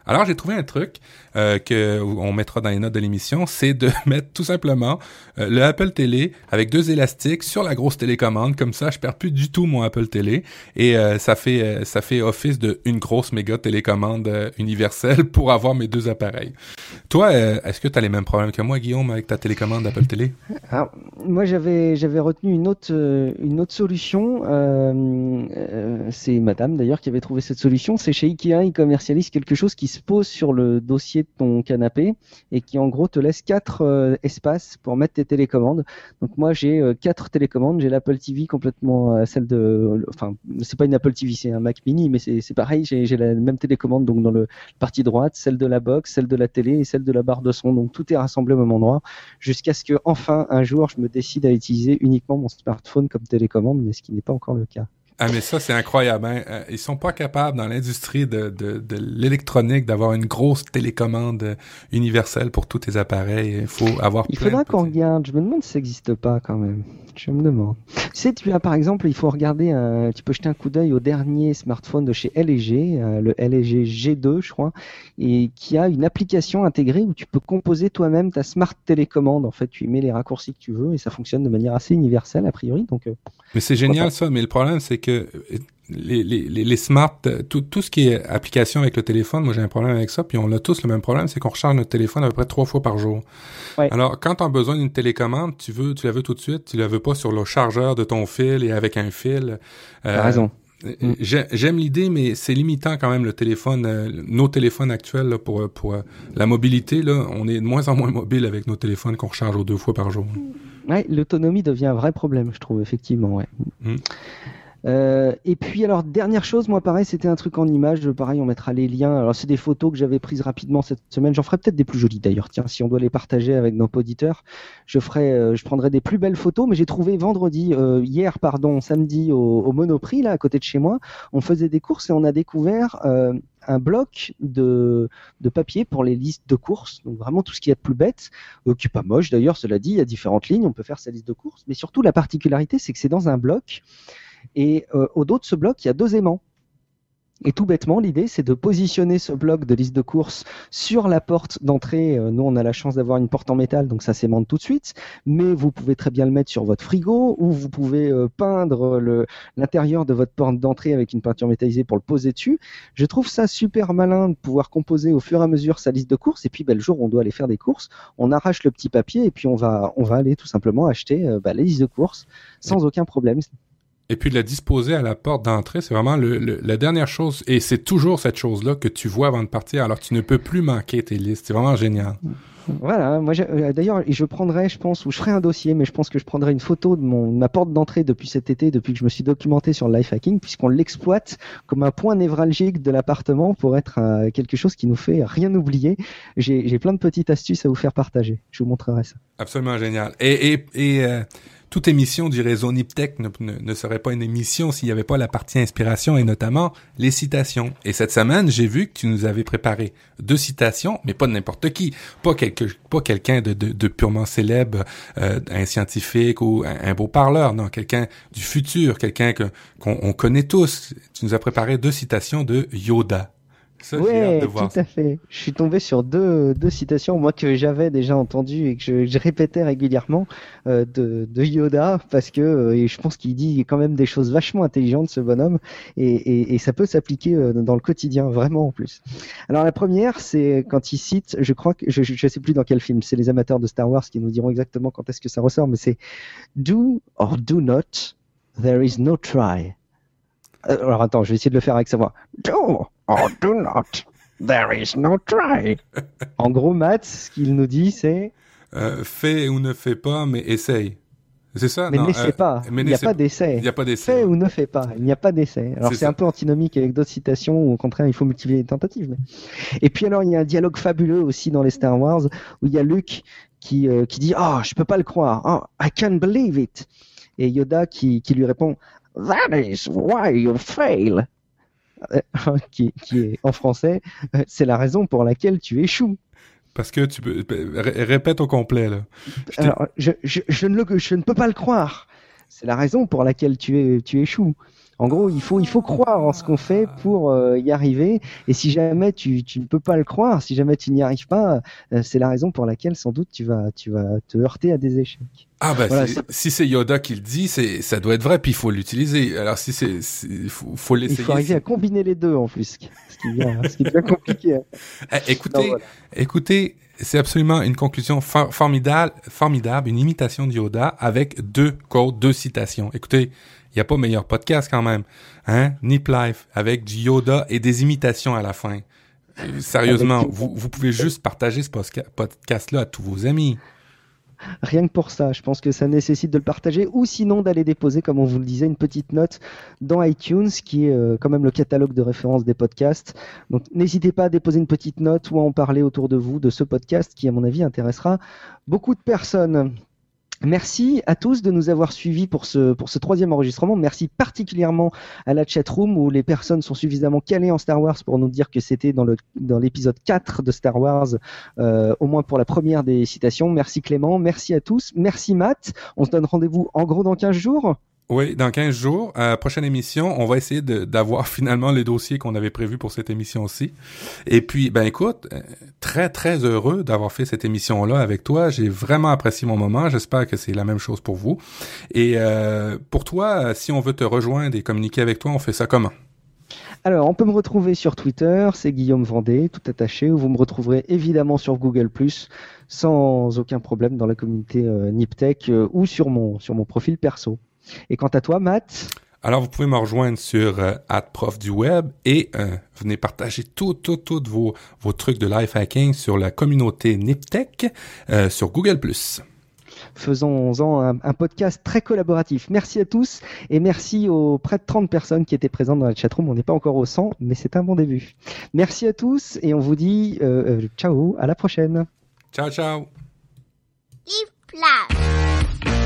Alors j'ai trouvé un truc euh, que on mettra dans les notes de l'émission, c'est de <laughs> mettre tout simplement euh, le Apple Télé avec deux élastiques sur la grosse télécommande, comme ça je perds plus du tout mon Apple Télé et euh, ça fait euh, ça fait office de une grosse méga télécommande universelle <laughs> pour avoir mes deux appareils. Toi, est-ce que tu as les mêmes problèmes que moi, Guillaume, avec ta télécommande d'Apple Télé Alors, moi, j'avais j'avais retenu une autre une autre solution. C'est Madame d'ailleurs qui avait trouvé cette solution. C'est chez Ikea, ils commercialisent quelque chose qui se pose sur le dossier de ton canapé et qui en gros te laisse quatre euh, espaces pour mettre tes télécommandes. Donc moi, j'ai euh, quatre télécommandes. J'ai l'Apple TV complètement euh, celle de, enfin, c'est pas une Apple TV, c'est un Mac Mini, mais c'est pareil. J'ai la même télécommande donc dans le partie droite, celle de la box, celle de la télé et celle de la barre de son. Donc tout est rassemblé au même endroit jusqu'à ce que enfin un jour je me décide à utiliser uniquement mon smartphone comme télécommande, mais ce qui n'est pas encore le cas. Ah mais ça c'est incroyable. Hein? Euh, Ils sont pas capables dans l'industrie de, de, de l'électronique d'avoir une grosse télécommande euh, universelle pour tous tes appareils. Il faut avoir. Il faudra qu'on regarde. Je me demande si ça n'existe pas quand même. Je me demande. Tu sais, tu as par exemple, il faut regarder. Un, tu peux jeter un coup d'œil au dernier smartphone de chez LG, euh, le LG G2, je crois, et qui a une application intégrée où tu peux composer toi-même ta smart télécommande. En fait, tu y mets les raccourcis que tu veux et ça fonctionne de manière assez universelle a priori. Donc, Mais c'est génial ça. Mais le problème c'est que les, les, les, les smart, euh, tout, tout ce qui est application avec le téléphone, moi j'ai un problème avec ça. Puis on a tous le même problème, c'est qu'on recharge notre téléphone à peu près trois fois par jour. Ouais. Alors quand tu as besoin d'une télécommande, tu veux, tu la veux tout de suite. Tu la veux pas sur le chargeur de ton fil et avec un fil. t'as Euh, raison. Euh, j'ai- J'aime l'idée, mais c'est limitant quand même le téléphone, nos téléphones actuels là, pour pour la mobilité. Là, on est de moins en moins mobile avec nos téléphones qu'on recharge aux deux fois par jour. Ouais, l'autonomie devient un vrai problème, je trouve, effectivement. Ouais. Mm. Euh, et puis alors dernière chose, moi pareil, c'était un truc en image, pareil, on mettra les liens. Alors c'est des photos que j'avais prises rapidement cette semaine. J'en ferai peut-être des plus jolies d'ailleurs. Tiens, si on doit les partager avec nos auditeurs, je ferai, euh, je prendrai des plus belles photos. Mais j'ai trouvé vendredi, euh, hier pardon, samedi au, au Monoprix là à côté de chez moi, on faisait des courses et on a découvert euh, un bloc de, de papier pour les listes de courses, donc vraiment tout ce qui est plus bête, euh, qui est pas moche d'ailleurs, cela dit, il y a différentes lignes, on peut faire sa liste de courses, mais surtout la particularité, c'est que c'est dans un bloc, et euh, au dos de ce bloc, il y a deux aimants. Et tout bêtement, l'idée, c'est de positionner ce bloc de liste de courses sur la porte d'entrée. Euh, Nous, on a la chance d'avoir une porte en métal, donc ça s'aimante tout de suite. Mais vous pouvez très bien le mettre sur votre frigo, ou vous pouvez euh, peindre l'intérieur de votre porte d'entrée avec une peinture métallisée pour le poser dessus. Je trouve ça super malin de pouvoir composer au fur et à mesure sa liste de courses. Et puis, ben, le jour où on doit aller faire des courses, on arrache le petit papier et puis on va, on va aller tout simplement acheter les listes de courses sans aucun problème. Et puis de la disposer à la porte d'entrée, c'est vraiment le, le- la dernière chose. Et c'est toujours cette chose-là que tu vois avant de partir. Alors tu ne peux plus manquer tes listes. C'est vraiment génial. Voilà, moi j'ai- euh, d'ailleurs je prendrai, je pense, ou je ferai un dossier, mais je pense que je prendrai une photo de mon ma porte d'entrée depuis cet été, depuis que je me suis documenté sur le life hacking, puisqu'on l'exploite comme un point névralgique de l'appartement pour être euh, quelque chose qui nous fait rien oublier. J'ai j'ai plein de petites astuces à vous faire partager. Je vous montrerai ça. Absolument génial. Et, et, et euh, toute émission du réseau Niptech ne, serait pas une émission s'il n'y avait pas la partie inspiration et notamment les citations. Et cette semaine, j'ai vu que tu nous avais préparé deux citations, mais pas de n'importe qui, pas quelqu'un de, purement célèbre, euh, un scientifique ou un, un beau parleur, non, quelqu'un du futur, quelqu'un que qu'on on connaît tous. Tu nous as préparé deux citations de Yoda. Ça, Ouais, hâte de tout voir. à fait. Je suis tombé sur deux, deux citations, moi que j'avais déjà entendues et que je, je répétais régulièrement euh, de, de Yoda, parce que euh, je pense qu'il dit quand même des choses vachement intelligentes, ce bonhomme, et, et, et ça peut s'appliquer euh, dans le quotidien, vraiment en plus. Alors la première, c'est quand il cite, je crois que je, je sais plus dans quel film, c'est les amateurs de Star Wars qui nous diront exactement quand est-ce que ça ressort, mais c'est Do or do not, there is no try. Alors attends, je vais essayer de le faire avec sa voix. Do or do not, there is no try. <laughs> En gros, Matt, ce qu'il nous dit, c'est Euh, fais ou ne fais pas, mais essaye. C'est ça? mais non, n'essaie euh, pas. mais Il n'y a pas Il d'essai. n'y a pas d'essai. Fais ou ne fais pas. Il n'y a pas d'essai. Alors C'est un peu antinomique avec d'autres citations où au contraire il faut multiplier les tentatives. mais- Et puis alors il y a un dialogue fabuleux aussi dans les Star Wars où il y a Luke qui, euh, qui dit Ah, je peux pas le croire. Oh, I can't believe it. Et Yoda qui, qui lui répond That is why you fail. <laughs> Euh, qui, qui est en français, euh, c'est la raison pour laquelle tu échoues. Parce que tu peux... ré- Répète au complet, là. Je Alors, je, je ne le, je ne peux pas le croire. C'est la raison pour laquelle tu, es, tu échoues. En gros, il faut, il faut croire en ce qu'on fait pour euh, y arriver. Et si jamais tu, tu ne peux pas le croire, si jamais tu n'y arrives pas, euh, c'est la raison pour laquelle sans doute tu vas, tu vas te heurter à des échecs. Ah ben, Voilà, c'est- si c'est Yoda qui le dit, c'est ça doit être vrai, puis il faut l'utiliser. Alors si c'est... Il faut, faut Il l'essayer. faut arriver à combiner les deux en plus, ce qui devient, ce qui devient compliqué. hein. <laughs> Eh, écoutez, Non, voilà. écoutez, c'est absolument une conclusion for- formidable, formidable, une imitation de Yoda avec deux quotes, deux citations. Écoutez, il n'y a pas meilleur podcast quand même. Hein? Nip Life avec du Yoda et des imitations à la fin. Euh, Sérieusement, vous, vous pouvez juste partager ce podcast-là à tous vos amis. Rien que pour ça, je pense que ça nécessite de le partager ou sinon d'aller déposer, comme on vous le disait, une petite note dans iTunes, qui est euh, quand même le catalogue de référence des podcasts. Donc n'hésitez pas à déposer une petite note ou à en parler autour de vous de ce podcast qui, à mon avis, intéressera beaucoup de personnes. Merci à tous de nous avoir suivis pour ce, pour ce troisième enregistrement. Merci particulièrement à la chatroom où les personnes sont suffisamment calées en Star Wars pour nous dire que c'était dans le dans l'épisode 4 de Star Wars, euh, au moins pour la première des citations. Merci Clément, merci à tous, merci Matt. On se donne rendez-vous en gros dans 15 jours. Oui, dans 15 jours, euh, prochaine émission, on va essayer d'avoir <laughs> finalement les dossiers qu'on avait prévus pour cette émission-ci. Et puis, ben écoute, euh, très très heureux d'avoir fait cette émission-là avec toi. J'ai vraiment apprécié mon moment. J'espère que c'est la même chose pour vous. Et euh, pour toi, si on veut te rejoindre et communiquer avec toi, on fait ça comment? Alors, on peut me retrouver sur Twitter, c'est Guillaume Vendée, tout attaché, où vous me retrouverez évidemment sur Google+, sans aucun problème dans la communauté euh, Niptech euh, ou sur mon, sur mon profil perso. Et quant à toi, Matt? Alors, vous pouvez me rejoindre sur euh, prof du web et euh, venez partager tout, tout, tout vos, vos trucs de life hacking sur la communauté Niptech euh, sur Google+. faisons-en un, un podcast très collaboratif. Merci à tous et merci aux près de 30 personnes qui étaient présentes dans la chatroom. On n'est pas encore au 100, mais c'est un bon début. Merci à tous et on vous dit euh, euh, ciao, à la prochaine. Ciao, ciao. Plus.